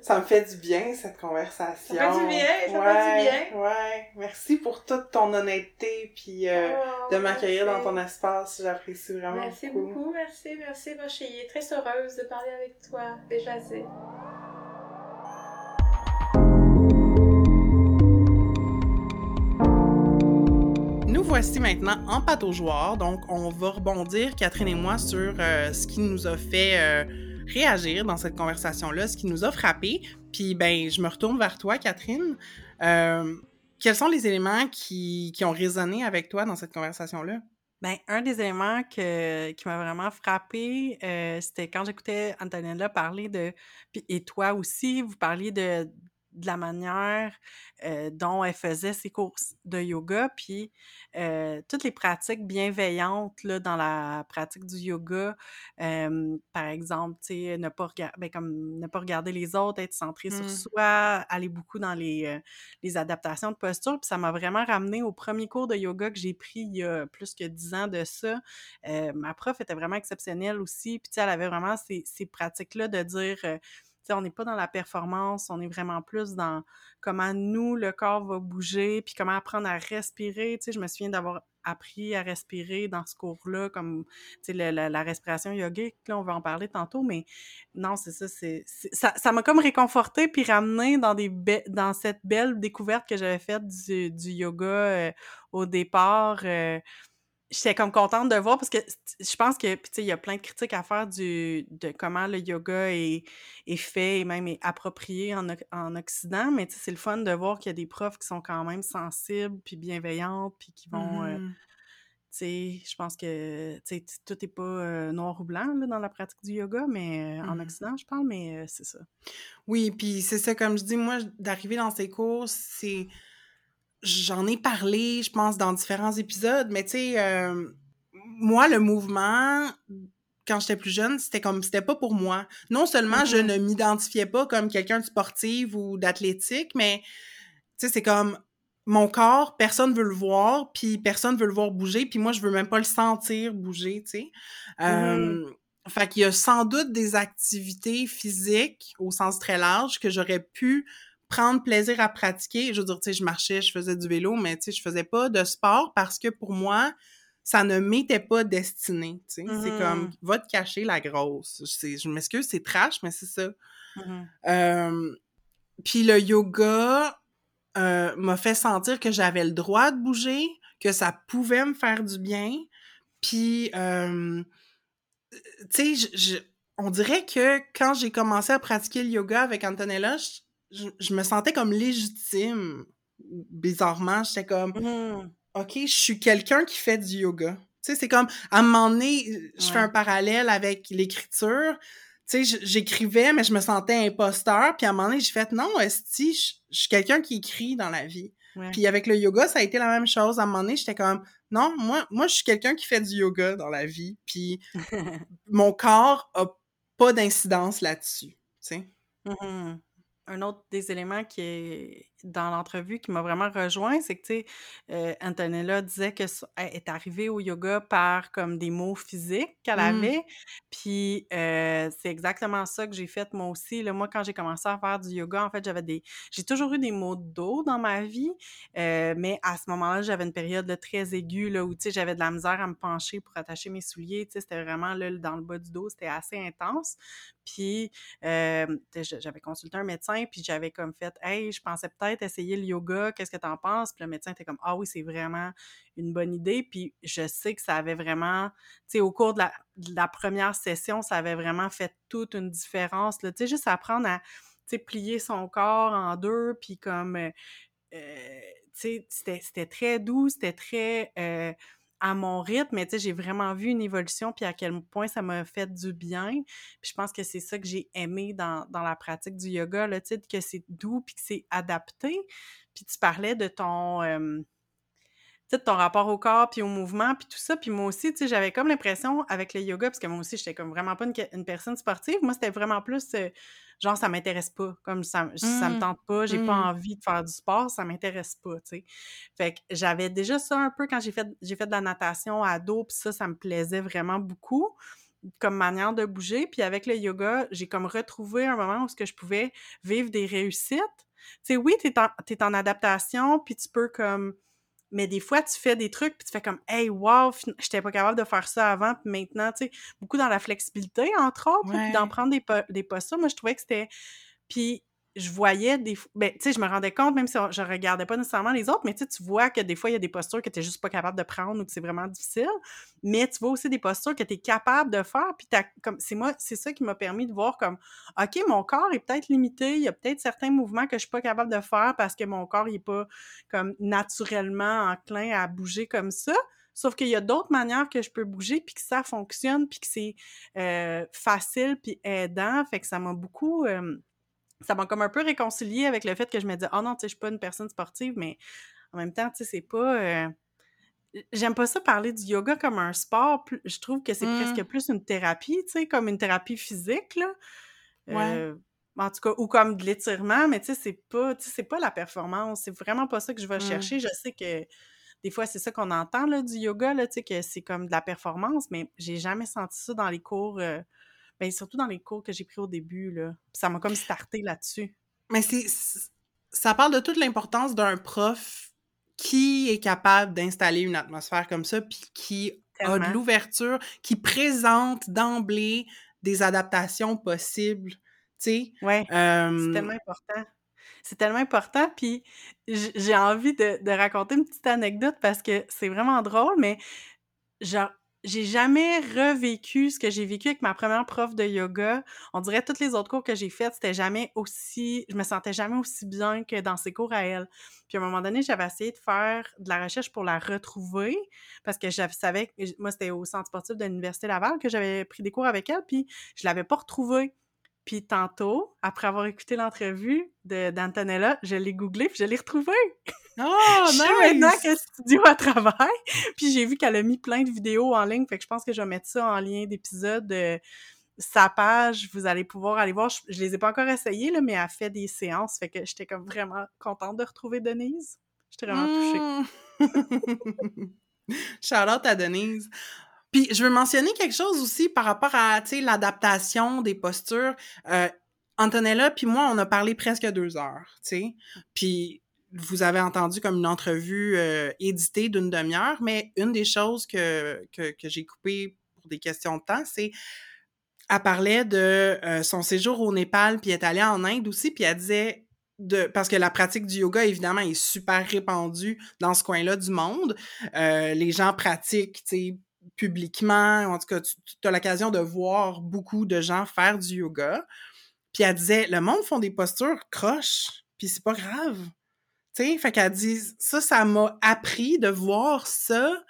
ça me fait du bien, cette conversation. Ça fait du bien, ça fait du bien. Ouais, merci pour toute ton honnêteté, puis euh, oh, de m'accueillir dans ton espace. J'apprécie vraiment merci beaucoup. Merci beaucoup, merci, merci. Moi, je suis très heureuse de parler avec toi, déjà c'est. Voici maintenant en pataugeoire, donc on va rebondir, Catherine et moi, sur euh, ce qui nous a fait... Euh, réagir dans cette conversation-là, ce qui nous a frappé. Puis, ben, je me retourne vers toi, Catherine. Euh, quels sont les éléments qui, qui, ont résonné avec toi dans cette conversation-là? Ben, un des éléments que qui m'a vraiment frappée, heu, c'était quand j'écoutais Antonella parler de et toi aussi, vous parliez de de la manière, dont elle faisait ses cours de yoga, puis, toutes les pratiques bienveillantes, là, dans la pratique du yoga. Par exemple, ne pas regarder ben, comme ne pas regarder les autres, être centré sur Mmh. soi, aller beaucoup dans les, les adaptations de posture. Puis ça m'a vraiment ramené au premier cours de yoga que j'ai pris il y a plus que 10 ans de ça. Ma prof était vraiment exceptionnelle aussi, puis elle avait vraiment ces ces pratiques-là de dire, on n'est pas dans la performance, on est vraiment plus dans comment nous, le corps va bouger, puis comment apprendre à respirer. Tu sais, je me souviens d'avoir appris à respirer dans ce cours-là, comme, le- la, la respiration yogique, là, on va en parler tantôt, mais non, c'est ça, c'est, ça m'a comme réconforté puis ramené dans des be- dans cette belle découverte que j'avais faite du, du yoga euh, au départ. euh, J'étais comme contente de voir parce que je pense que, il y a plein de critiques à faire du, de comment le yoga est, est fait et même est approprié en, en Occident, mais c'est le fun de voir qu'il y a des profs qui sont quand même sensibles puis bienveillantes puis qui vont, tu sais, je pense que, tout n'est pas euh, noir ou blanc là, dans la pratique du yoga, mais euh, en Mhm. Occident, je parle, mais euh, c'est ça. Oui, puis c'est ça, comme je dis, moi, d'arriver dans ces cours, c'est... J'en ai parlé, je pense, dans différents épisodes, mais tu sais, euh, moi, le mouvement, quand j'étais plus jeune, c'était comme, c'était pas pour moi. Non seulement je Mhm. ne m'identifiais pas comme quelqu'un de sportif ou d'athlétique, mais tu sais, c'est comme, mon corps, personne veut le voir, puis personne veut le voir bouger, puis moi, je veux même pas le sentir bouger, tu sais. Mhm. Euh, fait qu'il y a sans doute des activités physiques, au sens très large, que j'aurais pu prendre plaisir à pratiquer. Je veux dire, tu sais, je marchais, je faisais du vélo, mais tu sais, je faisais pas de sport parce que pour moi, ça ne m'était pas destiné, tu sais. C'est comme, Mhm. va te cacher la grosse. C'est- Je m'excuse, c'est trash, mais c'est ça. Euh, puis le yoga euh, m'a fait sentir que j'avais le droit de bouger, que ça pouvait me faire du bien. Puis, euh, tu sais, on dirait que quand j'ai commencé à pratiquer le yoga avec Antonella, je, me sentais comme légitime. Bizarrement, j'étais comme, Mhm. OK, je suis quelqu'un qui fait du yoga. Tu sais, c'est comme, à un moment donné, je fais un parallèle avec l'écriture. Tu sais, j'écrivais, mais je me sentais imposteur. Puis à un moment donné, j'ai fait, non, esti, je je suis quelqu'un qui écrit dans la vie. Ouais. Puis avec le yoga, ça a été la même chose. À un moment donné, j'étais comme, non, moi, moi, je suis quelqu'un qui fait du yoga dans la vie. Puis mon corps a pas d'incidence là-dessus. Tu sais. Mhm. Un autre des éléments qui est dans l'entrevue qui m'a vraiment rejoint, c'est que, tu sais, euh, Antonella disait que s- elle est arrivée au yoga par comme des mots physiques qu'elle Mm. avait. Puis euh, c'est exactement ça que j'ai fait moi aussi. Là, moi, quand j'ai commencé à faire du yoga, en fait, j'avais des. J'ai toujours eu des maux de dos dans ma vie, euh, mais à ce moment-là, j'avais une période là, très aiguë là, où tu sais, j'avais de la misère à me pencher pour attacher mes souliers. Tu sais, c'était vraiment là, dans le bas du dos, c'était assez intense. Puis j'avais consulté un médecin, puis j'avais comme fait Hey, je pensais peut-être essayer le yoga, qu'est-ce que t'en penses? Puis le médecin était comme Ah oui, c'est vraiment une bonne idée. Puis je sais que ça avait vraiment, tu sais, au cours de la, première session, ça avait vraiment fait toute une différence. Tu sais, juste apprendre à tu sais, plier son corps en deux, puis comme, euh, euh, tu sais, c'était c'était très doux, c'était très euh, à mon rythme, mais tu sais, j'ai vraiment vu une évolution, puis à quel point ça m'a fait du bien. Puis je pense que c'est ça que j'ai aimé dans, dans la pratique du yoga, là, tu sais, que c'est doux, puis que c'est adapté. Puis tu parlais de ton... de ton rapport au corps, puis au mouvement, puis tout ça. Puis moi aussi, tu sais, j'avais comme l'impression avec le yoga, parce que moi aussi, j'étais comme vraiment pas une, personne sportive. Moi, c'était vraiment plus, euh, genre, ça m'intéresse pas. Comme ça, ça me Mm. tente pas, j'ai pas Mm. envie de faire du sport, ça m'intéresse pas, tu sais. Fait que j'avais déjà ça un peu quand j'ai fait, j'ai fait de la natation à dos, puis ça, ça me plaisait vraiment beaucoup comme manière de bouger. Puis avec le yoga, j'ai comme retrouvé un moment où ce que je pouvais vivre des réussites. Tu sais, oui, t'es en, t'es en adaptation, puis tu peux comme... Mais des fois, tu fais des trucs, puis tu fais comme « Hey, wow, j'étais pas capable de faire ça avant, puis maintenant, tu sais, beaucoup dans la flexibilité, entre autres, puis d'en prendre des, po- des postures. Moi, je trouvais que c'était... Puis je voyais des fois... Ben, tu sais, je me rendais compte, même si on- je regardais pas nécessairement les autres, mais tu tu vois que des fois, il y a des postures que t'es juste pas capable de prendre ou que c'est vraiment difficile. Mais tu vois aussi des postures que tu es capable de faire. Puis comme c'est moi, c'est ça qui m'a permis de voir comme OK, mon corps est peut-être limité, il y a peut-être certains mouvements que je suis pas capable de faire parce que mon corps il est pas comme naturellement enclin à bouger comme ça. Sauf qu'il y a d'autres manières que je peux bouger, puis que ça fonctionne, puis que c'est euh, facile, puis aidant. Fait que ça m'a beaucoup... euh, ça m'a comme un peu réconcilié avec le fait que je me dis « Oh non, tu sais, je suis pas une personne sportive, mais en même temps, tu sais, c'est pas... euh, J'aime pas ça parler du yoga comme un sport. Je trouve que c'est Mm. presque plus une thérapie, tu sais, comme une thérapie physique, là. Ouais. Euh, en tout cas, ou comme de l'étirement, mais tu sais, c'est pas, tu sais, c'est pas la performance. C'est vraiment pas ça que je vais Mm. chercher. Je sais que des fois, c'est ça qu'on entend, là, du yoga, là, tu sais, que c'est comme de la performance, mais j'ai jamais senti ça dans les cours, euh, ben, surtout dans les cours que j'ai pris au début, là. Ça m'a comme starté là-dessus. Mais c'est ça parle de toute l'importance d'un prof qui est capable d'installer une atmosphère comme ça, puis qui a de l'ouverture, qui présente d'emblée des adaptations possibles, tu sais? Ouais. C'est tellement important. C'est tellement important, puis j'ai envie de, de raconter une petite anecdote parce que c'est vraiment drôle, mais genre, j'ai jamais revécu ce que j'ai vécu avec ma première prof de yoga. On dirait toutes les autres cours que j'ai faites, c'était jamais aussi, je me sentais jamais aussi bien que dans ces cours à elle. Puis à un moment donné, j'avais essayé de faire de la recherche pour la retrouver parce que je savais que moi c'était au centre sportif de l'université Laval que j'avais pris des cours avec elle, puis je l'avais pas retrouvée. Puis tantôt, après avoir écouté l'entrevue d'Antonella, je l'ai googlé puis je l'ai retrouvée. Oh, je sais maintenant nice! quel studio elle travaille. Puis j'ai vu qu'elle a mis plein de vidéos en ligne, fait que je pense que je vais mettre ça en lien d'épisode de sa page. Vous allez pouvoir aller voir. Je, je les ai pas encore essayées, là, mais elle fait des séances, fait que j'étais comme vraiment contente de retrouver Denise. J'étais vraiment touchée. Mm. Shout out à Denise. Puis je veux mentionner quelque chose aussi par rapport à l'adaptation des postures. Euh, Antonella puis moi, on a parlé presque deux heures, tu sais. Puis vous avez entendu comme une entrevue euh, éditée d'une demi-heure, mais une des choses que, que, j'ai coupées pour des questions de temps, c'est elle parlait de euh, son séjour au Népal, puis elle est allée en Inde aussi, puis elle disait de parce que la pratique du yoga évidemment est super répandue dans ce coin-là du monde. Euh, les gens pratiquent, tu publiquement. En tout cas, tu, tu as l'occasion de voir beaucoup de gens faire du yoga. Puis elle disait, le monde font des postures croches, puis c'est pas grave. Tu sais, fait qu'elle dit, ça, ça m'a appris de voir ça.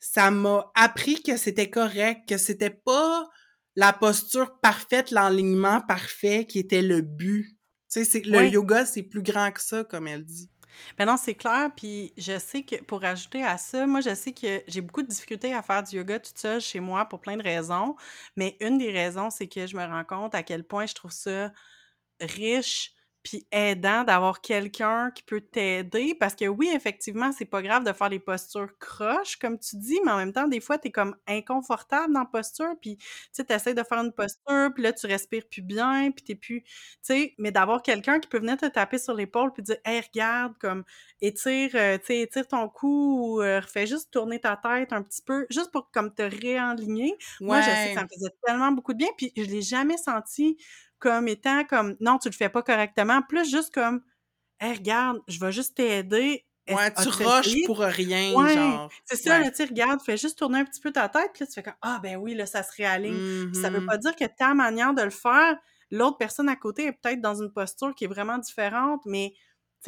Ça m'a appris que c'était correct, que c'était pas la posture parfaite, l'enlignement parfait qui était le but. Tu sais, c'est- le Oui. yoga, c'est plus grand que ça, comme elle dit. Ben non, c'est clair, puis je sais que pour ajouter à ça, moi je sais que j'ai beaucoup de difficultés à faire du yoga toute seule chez moi pour plein de raisons, mais une des raisons, c'est que je me rends compte à quel point je trouve ça riche puis aidant d'avoir quelqu'un qui peut t'aider parce que oui, effectivement, c'est pas grave de faire les postures croches comme tu dis, mais en même temps, des fois, t'es comme inconfortable dans la posture, puis tu sais, t'essaies de faire une posture, puis là, tu respires plus bien, puis t'es plus... Tu sais, mais d'avoir quelqu'un qui peut venir te taper sur l'épaule puis dire « Hey, regarde, comme, étire, euh, tu sais, étire ton cou, ou euh, fais juste tourner ta tête un petit peu, juste pour comme te réaligner. Moi, je sais que ça me faisait tellement beaucoup de bien, puis je l'ai jamais senti comme étant comme non, tu le fais pas correctement, plus juste comme Hey, regarde, je vais juste t'aider. Ouais, tu essayé? pour rien, Ouais, genre. C'est ça, Ouais. là, tu fais juste tourner un petit peu ta tête, puis là, tu fais comme Ah, ben oui, là, ça se réaligne. Ça veut Mhm. pas dire que ta manière de le faire, l'autre personne à côté est peut-être dans une posture qui est vraiment différente, mais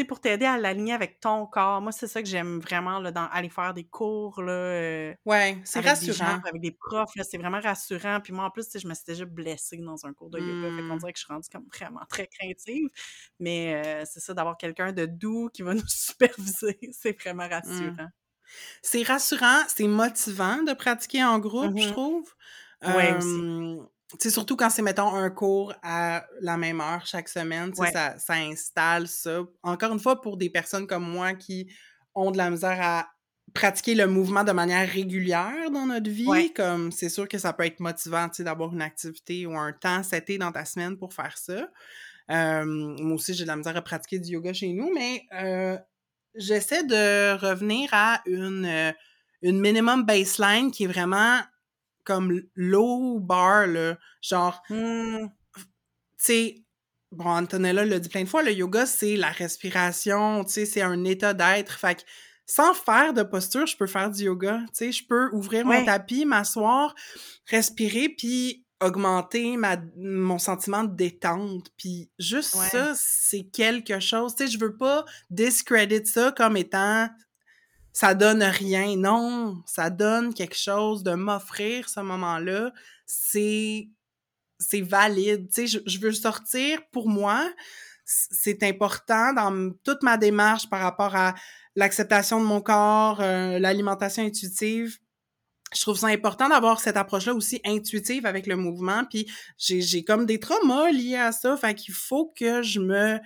sais, pour t'aider à l'aligner avec ton corps. Moi, c'est ça que j'aime vraiment, là, dans aller faire des cours, là. euh, Ouais, c'est avec des rassurant. gens, avec des profs, là, c'est vraiment rassurant. Puis moi, en plus, je me suis déjà blessée dans un cours de yoga. Fait qu'on Mm. dirait que je suis rendue comme vraiment très craintive. Mais euh, c'est ça, d'avoir quelqu'un de doux qui va nous superviser, c'est vraiment rassurant. C'est rassurant, c'est motivant de pratiquer en groupe, je Mhm. trouve. Ouais, aussi. Euh, sais, surtout quand c'est, mettons, un cours à la même heure chaque semaine, Ouais. ça, ça installe ça. Encore une fois, pour des personnes comme moi qui ont de la misère à pratiquer le mouvement de manière régulière dans notre vie, Ouais. comme c'est sûr que ça peut être motivant, d'avoir une activité ou un temps seté dans ta semaine pour faire ça. Euh, moi aussi, j'ai de la misère à pratiquer du yoga chez nous, mais euh, j'essaie de revenir à une, une minimum baseline qui est vraiment comme low bar, là. Genre, Hmm, tu sais, bon, Antonella l'a dit plein de fois, le yoga, c'est la respiration, tu sais, c'est un état d'être. Fait que sans faire de posture, je peux faire du yoga. Tu sais, je peux ouvrir mon tapis, m'asseoir, respirer, puis augmenter ma, mon sentiment de détente. Puis juste Ouais. ça, c'est quelque chose. Tu sais, je veux pas discredit ça comme étant ça donne rien. Non, ça donne quelque chose de m'offrir ce moment-là. C'est c'est valide. Tu sais, je, je veux sortir pour moi. C'est important dans toute ma démarche par rapport à l'acceptation de mon corps, euh, l'alimentation intuitive. Je trouve ça important d'avoir cette approche-là aussi intuitive avec le mouvement. Puis j'ai comme des traumas liés à ça. Fait qu'il faut que je me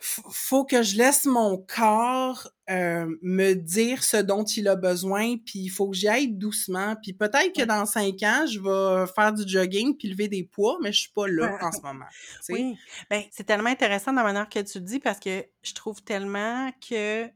faut que je laisse mon corps euh, me dire ce dont il a besoin, puis il faut que j'y aille doucement. Puis peut-être que dans cinq ans, je vais faire du jogging puis lever des poids, mais je suis pas là en ce moment. Oui, ben c'est tellement intéressant la manière que tu le dis parce que je trouve tellement que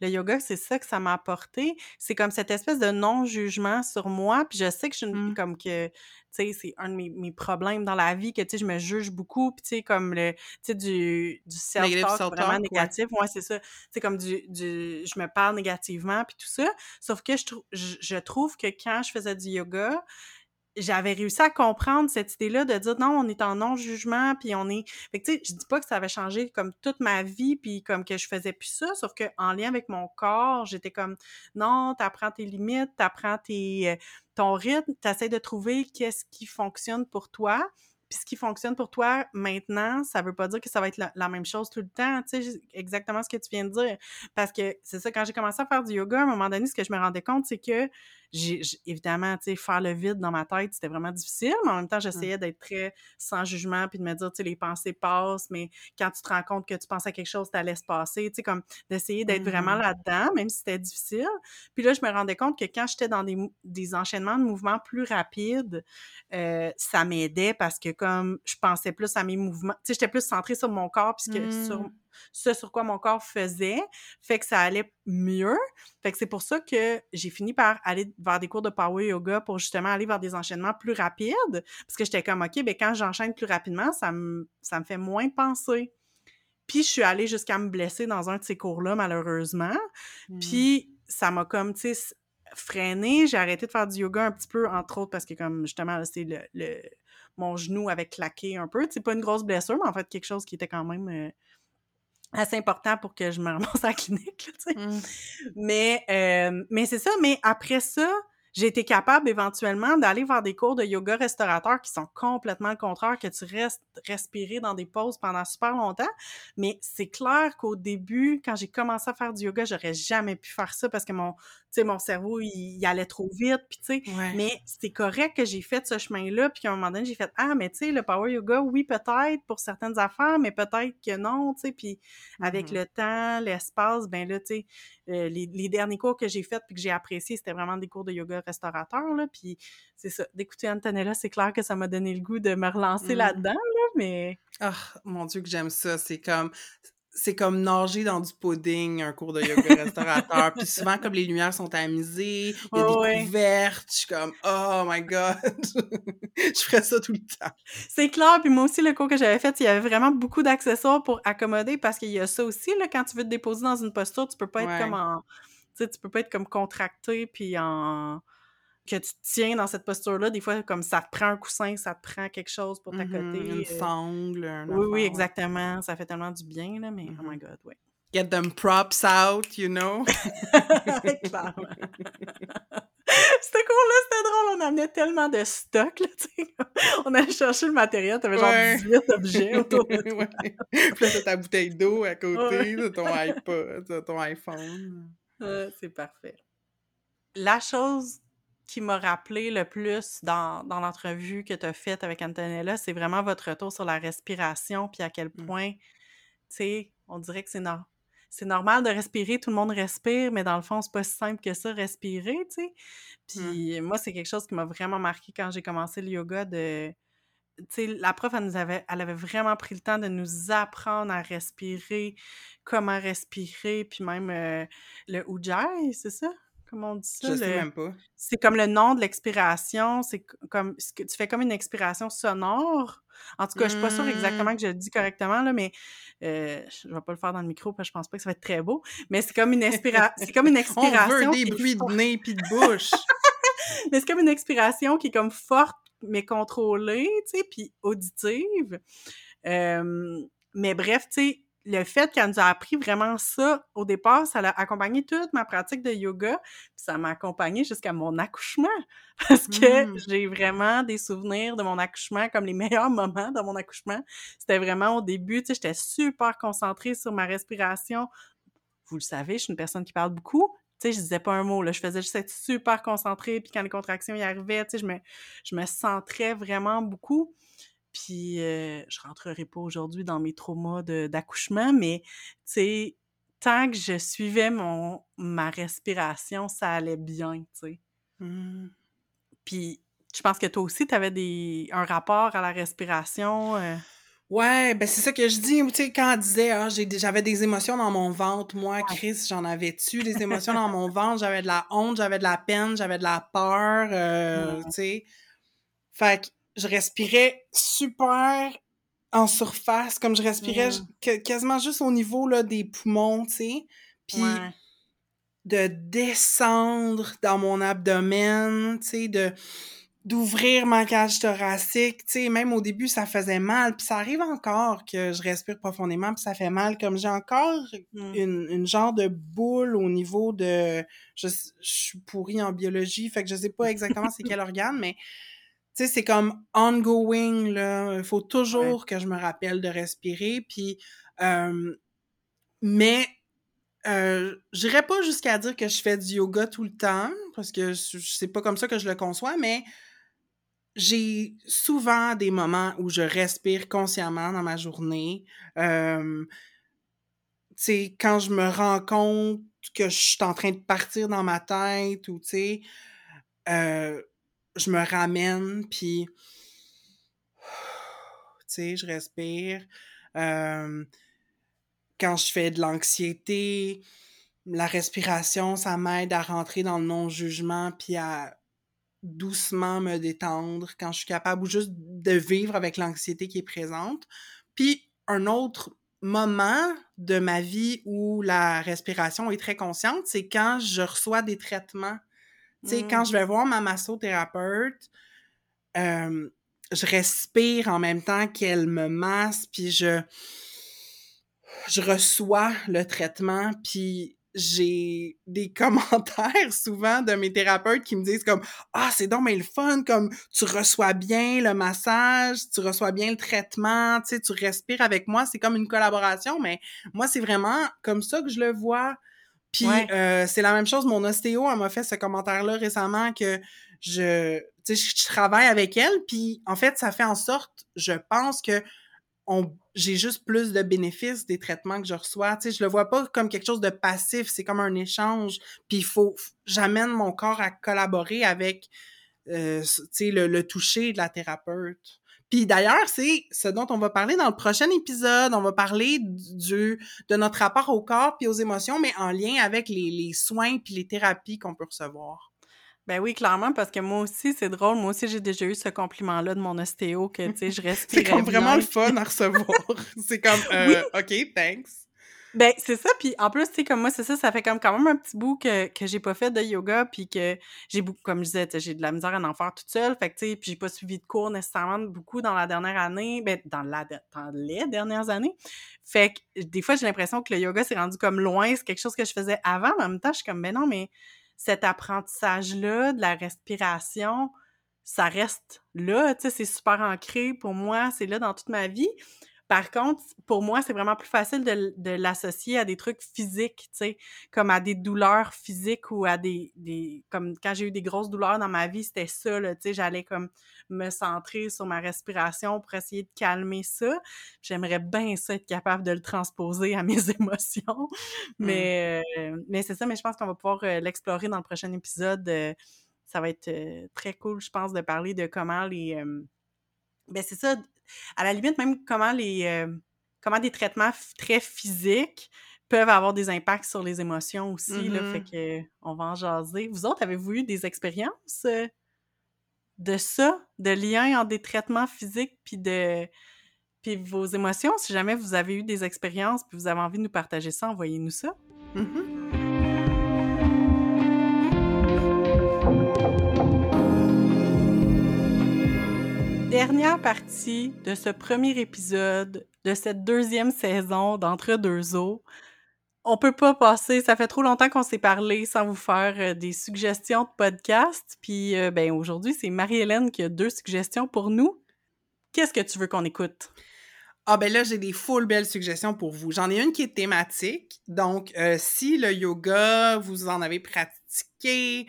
le yoga, c'est ça que ça m'a apporté. C'est comme cette espèce de non-jugement sur moi. Puis je sais que je suis mmh. comme que, tu sais, c'est un de mes, problèmes dans la vie, que, tu sais, je me juge beaucoup. Puis, tu sais, comme le, tu sais, du, du self-talk vraiment négatif. Moi, c'est ça. C'est comme du, du, je me parle négativement, puis tout ça. Sauf que je, je trouve que quand je faisais du yoga, j'avais réussi à comprendre cette idée-là de dire non, on est en non-jugement, puis on est. Fait que, tu sais, je dis pas que ça avait changé comme toute ma vie, puis comme que je faisais plus ça, sauf que en lien avec mon corps, j'étais comme non, t'apprends tes limites, t'apprends tes, euh, ton rythme, t'essaies de trouver qu'est-ce qui fonctionne pour toi. Puis ce qui fonctionne pour toi maintenant, ça veut pas dire que ça va être la, même chose tout le temps, tu sais, exactement ce que tu viens de dire. Parce que c'est ça, quand j'ai commencé à faire du yoga, à un moment donné, ce que je me rendais compte, c'est que j'ai évidemment, tu sais, faire le vide dans ma tête, c'était vraiment difficile, mais en même temps, mmh. j'essayais d'être très sans jugement, puis de me dire, tu sais, les pensées passent, mais quand tu te rends compte que tu penses à quelque chose, ça laisse passer, tu sais, comme d'essayer d'être vraiment mmh. là-dedans, même si c'était difficile. Puis là, je me rendais compte que quand j'étais dans des, des, enchaînements de mouvements plus rapides, euh, ça m'aidait parce que comme je pensais plus à mes mouvements, tu sais, j'étais plus centrée sur mon corps, puisque sur mmh ce sur quoi mon corps faisait, fait que ça allait mieux. Fait que c'est pour ça que j'ai fini par aller vers des cours de power yoga pour justement aller vers des enchaînements plus rapides, parce que j'étais comme, OK, ben quand j'enchaîne plus rapidement, ça me, ça me fait moins penser. Puis je suis allée jusqu'à me blesser dans un de ces cours-là, malheureusement. Mmh. Puis ça m'a comme, tu sais, freiné. J'ai arrêté de faire du yoga un petit peu, entre autres, parce que comme justement, c'est le, mon genou avait claqué un peu. C'est pas une grosse blessure, mais en fait, quelque chose qui était quand même euh, assez important pour que je me ramasse à la clinique. Mmh. Mais, euh, mais c'est ça, mais après ça, j'ai été capable éventuellement d'aller voir des cours de yoga restaurateur qui sont complètement le contraire, que tu restes respirer dans des pauses pendant super longtemps. Mais c'est clair qu'au début, quand j'ai commencé à faire du yoga, j'aurais jamais pu faire ça parce que mon, sais, mon cerveau, il, allait trop vite, puis tu sais, mais c'est correct que j'ai fait ce chemin-là, puis qu'à un moment donné, j'ai fait « Ah, mais tu sais, le power yoga, oui, peut-être pour certaines affaires, mais peut-être que non, tu sais, puis avec mmh le temps, l'espace, ben là, tu sais, euh, les, les, derniers cours que j'ai faits puis que j'ai appréciés, c'était vraiment des cours de yoga restaurateur, là, puis c'est ça, d'écouter Antonella, c'est clair que ça m'a donné le goût de me relancer mmh. là-dedans, là, mais... Ah, mon Dieu que j'aime ça, c'est comme c'est comme nager dans du pudding, un cours de yoga restaurateur. Puis souvent, comme les lumières sont amusées, il y a des couvertes, je suis comme « Oh my God! » Je ferais ça tout le temps. C'est clair. Puis moi aussi, le cours que j'avais fait, il y avait vraiment beaucoup d'accessoires pour accommoder parce qu'il y a ça aussi, là, quand tu veux te déposer dans une posture, tu peux pas être comme en... Tu sais, tu peux pas être comme contracté puis en que tu tiens dans cette posture-là, des fois, comme ça te prend un coussin, ça te prend quelque chose pour t'accoter. Mmh une sangle, un Oui, oui, exactement. Ça fait tellement du bien, là, mais oh my mmh God, oui. Get them props out, you know? Clairement. C'était cool, là, c'était drôle. On amenait tellement de stock, là, tu sais. On allait chercher le matériel, t'avais genre 18 objets autour de toi. ouais. Puis là, t'as ta bouteille d'eau à côté de ton iPod, de ton iPhone. c'est parfait. La chose qui m'a rappelé le plus dans, dans l'entrevue que tu as faite avec Antonella, c'est vraiment votre retour sur la respiration, puis à quel mmh. point, tu sais, on dirait que c'est c'est normal de respirer, tout le monde respire, mais dans le fond, c'est pas si simple que ça, respirer, tu sais. Mmh. Puis moi, c'est quelque chose qui m'a vraiment marqué quand j'ai commencé le yoga de... Tu sais, la prof, elle, nous avait, elle avait vraiment pris le temps de nous apprendre à respirer, comment respirer, puis même euh, le ujjayi, c'est ça? Comment on dit ça? Je sais même pas. C'est comme le nom de l'expiration. C'est comme tu fais comme une expiration sonore. En tout cas, je suis pas sûre mmh. exactement que je le dis correctement, là, mais euh, je vais pas le faire dans le micro parce que je pense pas que ça va être très beau. Mais c'est comme une expiration. c'est comme une expiration. on veut des bruits de nez puis de bouche. mais c'est comme une expiration qui est comme forte mais contrôlée, tu sais, puis auditive. mais bref, tu sais, le fait qu'elle nous a appris vraiment ça au départ, ça l'a accompagné toute ma pratique de yoga, puis ça m'a accompagné jusqu'à mon accouchement parce que Mmh. j'ai vraiment des souvenirs de mon accouchement comme les meilleurs moments de mon accouchement. C'était vraiment au début, tu sais, j'étais super concentrée sur ma respiration. Vous le savez, je suis une personne qui parle beaucoup. Tu sais, je disais pas un mot, là. Je faisais juste être super concentrée, puis quand les contractions y arrivaient, tu sais, je me, je me centrais vraiment beaucoup. Puis, euh, je rentrerai pas aujourd'hui dans mes traumas d'accouchement, mais, tu sais, tant que je suivais mon, ma respiration, ça allait bien, tu sais. Mmh. Puis, je pense que toi aussi, tu avais des, un rapport à la respiration. euh, Ouais, ben c'est ça que je dis, tu sais, quand elle disait, ah, j'avais des émotions dans mon ventre, moi. Chris, j'en avais-tu, des émotions dans mon ventre, j'avais de la honte, j'avais de la peine, j'avais de la peur, euh, tu sais. Fait que je respirais super en surface, comme je respirais Mm. que- quasiment juste au niveau, là, des poumons, tu sais. Puis ouais. de descendre dans mon abdomen, tu sais, de d'ouvrir ma cage thoracique, tu sais, même au début ça faisait mal, puis ça arrive encore que je respire profondément puis ça fait mal comme j'ai encore Mm. une, une genre de boule au niveau de je, je suis pourrie en biologie, fait que je sais pas exactement c'est quel organe mais tu sais c'est comme ongoing là, il faut toujours que je me rappelle de respirer puis euh, mais euh, j'irais pas jusqu'à dire que je fais du yoga tout le temps, parce que c'est pas comme ça que je le conçois, mais j'ai souvent des moments où je respire consciemment dans ma journée. Euh, tu sais, quand je me rends compte que je suis en train de partir dans ma tête, ou tu sais, euh, je me ramène, puis tu sais, je respire. Quand je fais de l'anxiété, la respiration, ça m'aide à rentrer dans le non-jugement puis à doucement me détendre quand je suis capable ou juste de vivre avec l'anxiété qui est présente. Puis un autre moment de ma vie où la respiration est très consciente, c'est quand je reçois des traitements. Tu sais, Mm. quand je vais voir ma massothérapeute, euh, je respire en même temps qu'elle me masse, puis je je reçois le traitement, puis j'ai des commentaires souvent de mes thérapeutes qui me disent comme ah c'est donc mais le fun comme tu reçois bien le massage tu reçois bien le traitement tu sais tu respires avec moi c'est comme une collaboration mais moi c'est vraiment comme ça que je le vois puis Ouais. euh, c'est la même chose mon ostéo elle m'a fait ce commentaire là récemment que je tu sais je, je travaille avec elle puis en fait ça fait en sorte je pense que on j'ai juste plus de bénéfices des traitements que je reçois. Tu sais, je le vois pas comme quelque chose de passif, c'est comme un échange. Puis il faut, j'amène mon corps à collaborer avec, euh, tu sais, le, le toucher de la thérapeute. Puis d'ailleurs, c'est ce dont on va parler dans le prochain épisode. On va parler du, de notre rapport au corps puis aux émotions, mais en lien avec les, les soins puis les thérapies qu'on peut recevoir. Ben oui, clairement, parce que moi aussi, c'est drôle. Moi aussi, j'ai déjà eu ce compliment-là de mon ostéo que, tu sais, je respirais C'est comme vraiment le fun à recevoir. c'est comme, euh, OK, thanks. Ben, c'est ça, puis en plus, tu sais, comme moi, c'est ça, ça fait comme quand même un petit bout que, que j'ai pas fait de yoga, puis que j'ai beaucoup, comme je disais, j'ai de la misère à en faire toute seule, fait que, tu sais, puis j'ai pas suivi de cours nécessairement beaucoup dans la dernière année, ben, dans, la, dans les dernières années. Fait que des fois, j'ai l'impression que le yoga s'est rendu comme loin, c'est quelque chose que je faisais avant, mais en même temps, je suis comme, ben non, mais cet apprentissage-là de la respiration, ça reste là, tu sais, c'est super ancré pour moi, c'est là dans toute ma vie. Par contre, pour moi, c'est vraiment plus facile de, l'associer à des trucs physiques, tu sais, comme à des douleurs physiques ou à des, des comme quand j'ai eu des grosses douleurs dans ma vie, c'était ça, là, tu sais, j'allais comme me centrer sur ma respiration pour essayer de calmer ça. J'aimerais bien ça être capable de le transposer à mes émotions, mais, euh, mais c'est ça, mais je pense qu'on va pouvoir euh, l'explorer dans le prochain épisode. euh, ça va être euh, très cool, je pense, de parler de comment les... euh, ben c'est ça, à la limite, même comment les euh, comment des traitements très physiques peuvent avoir des impacts sur les émotions aussi. là, Mhm. fait que on va en jaser. Vous autres, avez-vous eu des expériences euh, de ça, de lien entre des traitements physiques puis de puis vos émotions? Si jamais vous avez eu des expériences puis vous avez envie de nous partager ça, envoyez-nous ça. Mhm. Dernière partie de ce premier épisode de cette deuxième saison d'Entre deux eaux. On peut pas passer, ça fait trop longtemps qu'on s'est parlé sans vous faire euh, des suggestions de podcast. Puis, euh, ben, aujourd'hui, c'est Marie-Hélène qui a deux suggestions pour nous. Qu'est-ce que tu veux qu'on écoute? Ah ben là, j'ai des full belles suggestions pour vous. J'en ai une qui est thématique. Donc, euh, si le yoga, vous en avez pratiqué,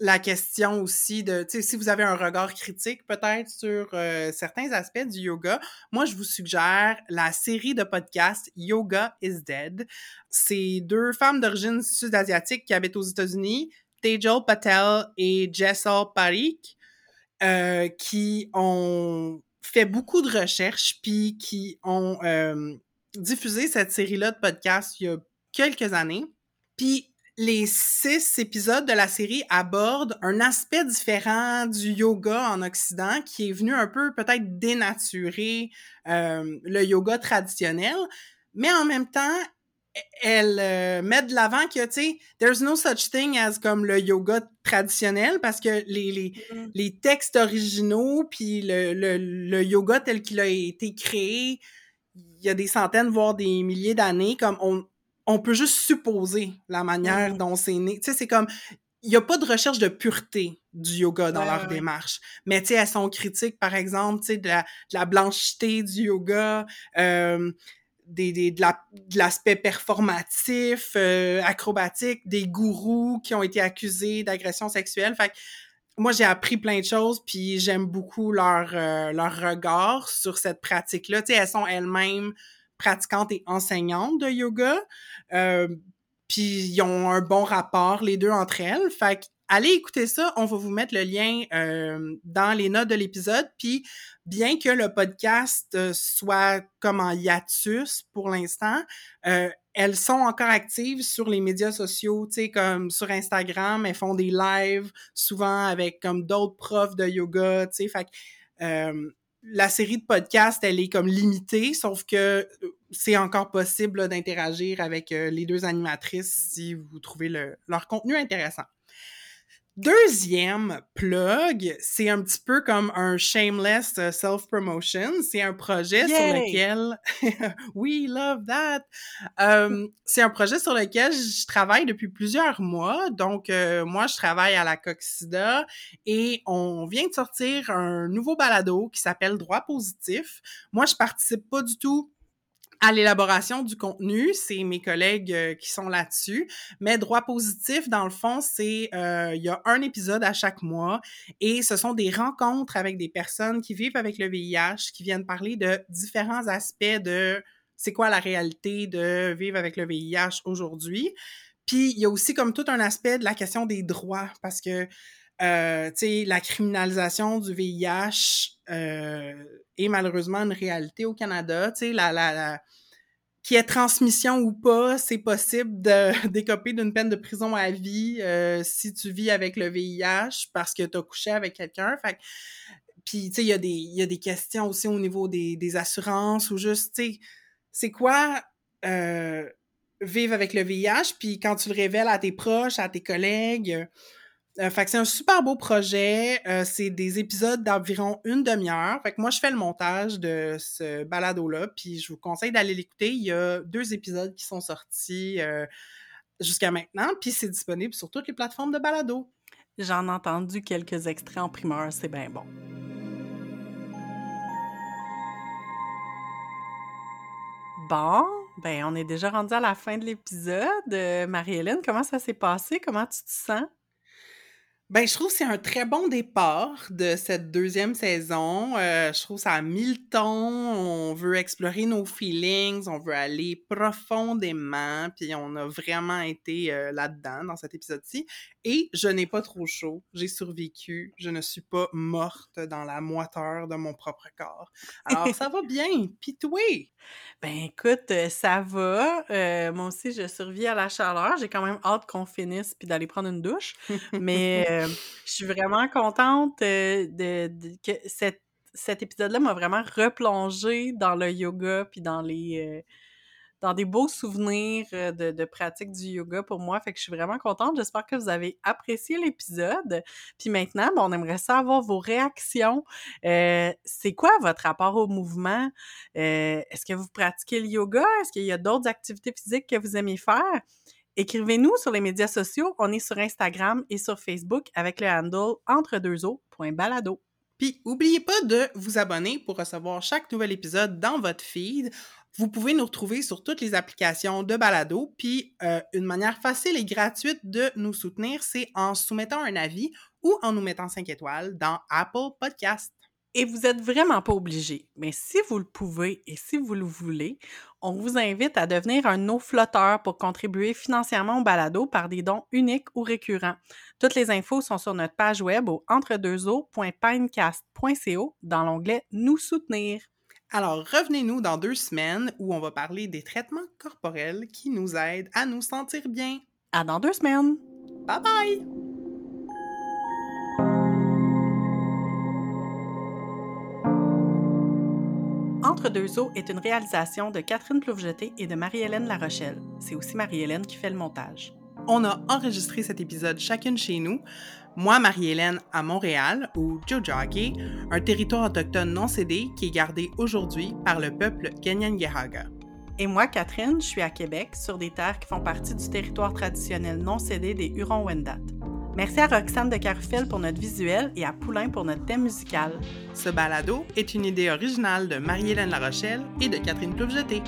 la question aussi de, si vous avez un regard critique peut-être sur euh, certains aspects du yoga, moi, je vous suggère la série de podcasts Yoga is Dead. C'est deux femmes d'origine sud-asiatique qui habitent aux États-Unis, Tejal Patel et Jessel Parikh, euh, qui ont fait beaucoup de recherches puis qui ont euh, diffusé cette série-là de podcasts il y a quelques années. Puis les six épisodes de la série abordent un aspect différent du yoga en Occident qui est venu un peu peut-être dénaturer euh, le yoga traditionnel, mais en même temps, e-, elle euh, met de l'avant que, tu sais, there's no such thing as comme le yoga traditionnel parce que les, les, les textes originaux puis le, le, le yoga tel qu'il a été créé, il y a des centaines, voire des milliers d'années, comme on, on peut juste supposer la manière mmh. dont c'est né. Tu sais, c'est comme, il n'y a pas de recherche de pureté du yoga dans leur démarche. Mais tu sais, elles sont critiques, par exemple, tu sais, de la, de la blancheté du yoga, euh, des, des, de l'aspect performatif, euh, acrobatique, des gourous qui ont été accusés d'agression sexuelle. Fait que, moi, j'ai appris plein de choses, puis j'aime beaucoup leur, euh, leur regard sur cette pratique-là. Tu sais, elles sont elles-mêmes pratiquantes et enseignantes de yoga. Euh, puis ils ont un bon rapport, les deux entre elles. Fait allez écouter ça. On va vous mettre le lien euh, dans les notes de l'épisode. Puis bien que le podcast euh, soit comme en hiatus pour l'instant, elles sont encore actives sur les médias sociaux, tu sais, comme sur Instagram. Elles font des lives souvent avec comme d'autres profs de yoga, tu sais. Fait la série de podcasts, elle est comme limitée, sauf que euh, c'est encore possible d'interagir avec euh, les deux animatrices si vous trouvez leur contenu intéressant. Deuxième plug, c'est un petit peu comme un shameless euh, self-promotion. C'est un projet sur lequel... We love that! c'est un projet sur lequel je travaille depuis plusieurs mois. Donc, euh, moi, je travaille à la Coxida et on vient de sortir un nouveau balado qui s'appelle Droit positif. Moi, je participe pas du tout à l'élaboration du contenu, c'est mes collègues euh, qui sont là-dessus. Mais droit positif, dans le fond, c'est euh, il y a un épisode à chaque mois et ce sont des rencontres avec des personnes qui vivent avec le VIH, qui viennent parler de différents aspects de c'est quoi la réalité de vivre avec le VIH aujourd'hui. Puis il y a aussi comme tout un aspect de la question des droits parce que euh, la criminalisation du VIH euh, est malheureusement une réalité au Canada. La, la, la qu'il y ait transmission ou pas, c'est possible de décoper d'une peine de prison à vie euh, si tu vis avec le VIH parce que tu as couché avec quelqu'un. Fait puis, tu il y, a des, y a des questions aussi au niveau des, des assurances ou juste, tu c'est quoi euh, vivre avec le VIH? Puis quand tu le révèles à tes proches, à tes collègues, euh, fait que c'est un super beau projet. Euh, c'est des épisodes d'environ une demi-heure. Fait que moi, je fais le montage de ce balado-là, puis je vous conseille d'aller l'écouter. Il y a deux épisodes qui sont sortis euh, jusqu'à maintenant, puis c'est disponible sur toutes les plateformes de balado. J'en ai entendu quelques extraits en primeur, c'est bien bon. Bon, ben on est déjà rendu à la fin de l'épisode. Marie-Hélène, comment ça s'est passé? Comment tu te sens? Ben, je trouve que c'est un très bon départ de cette deuxième saison. Euh, je trouve que ça a mis le ton. On veut explorer nos feelings, on veut aller profondément, puis on a vraiment été euh, là-dedans dans cet épisode-ci. Et je n'ai pas trop chaud. J'ai survécu. Je ne suis pas morte dans la moiteur de mon propre corps. Alors, ça va bien. Pis toi? Ben écoute, euh, ça va. Euh, moi aussi, je survis à la chaleur. J'ai quand même hâte qu'on finisse puis d'aller prendre une douche. Mais euh, je suis vraiment contente de, que cet épisode-là m'a vraiment replongé dans le yoga puis dans les dans des beaux souvenirs euh, de, pratique du yoga pour moi. Fait que je suis vraiment contente. J'espère que vous avez apprécié l'épisode. Puis maintenant, on aimerait savoir vos réactions. Euh, c'est quoi votre rapport au mouvement? Euh, est-ce que vous pratiquez le yoga? Est-ce qu'il y a d'autres activités physiques que vous aimez faire? Écrivez-nous sur les médias sociaux. On est sur Instagram et sur Facebook avec le handle entre-deux-eaux.balado. Puis, n'oubliez pas de vous abonner pour recevoir chaque nouvel épisode dans votre feed. Vous pouvez nous retrouver sur toutes les applications de balado. Puis, euh, une manière facile et gratuite de nous soutenir, c'est en soumettant un avis ou en nous mettant 5 étoiles dans Apple Podcast. Et vous êtes vraiment pas obligé. Mais si vous le pouvez et si vous le voulez, on vous invite à devenir un eau flotteur pour contribuer financièrement au balado par des dons uniques ou récurrents. Toutes les infos sont sur notre page web au entredeuxeaux.pinecast.co dans l'onglet Nous soutenir. Alors, revenez-nous dans deux semaines où on va parler des traitements corporels qui nous aident à nous sentir bien. À dans deux semaines! Bye bye! Deux eaux est une réalisation de Catherine Ploufjeté et de Marie-Hélène Larochelle. C'est aussi Marie-Hélène qui fait le montage. On a enregistré cet épisode chacune chez nous. Moi, Marie-Hélène, à Montréal, ou Jojage, un territoire autochtone non cédé qui est gardé aujourd'hui par le peuple Ganyangehaga. Et moi, Catherine, je suis à Québec, sur des terres qui font partie du territoire traditionnel non cédé des Hurons-Wendat. Merci à Roxane de Carufel pour notre visuel et à Poulain pour notre thème musical. Ce balado est une idée originale de Marie-Hélène Larochelle et de Catherine Ploufjeté.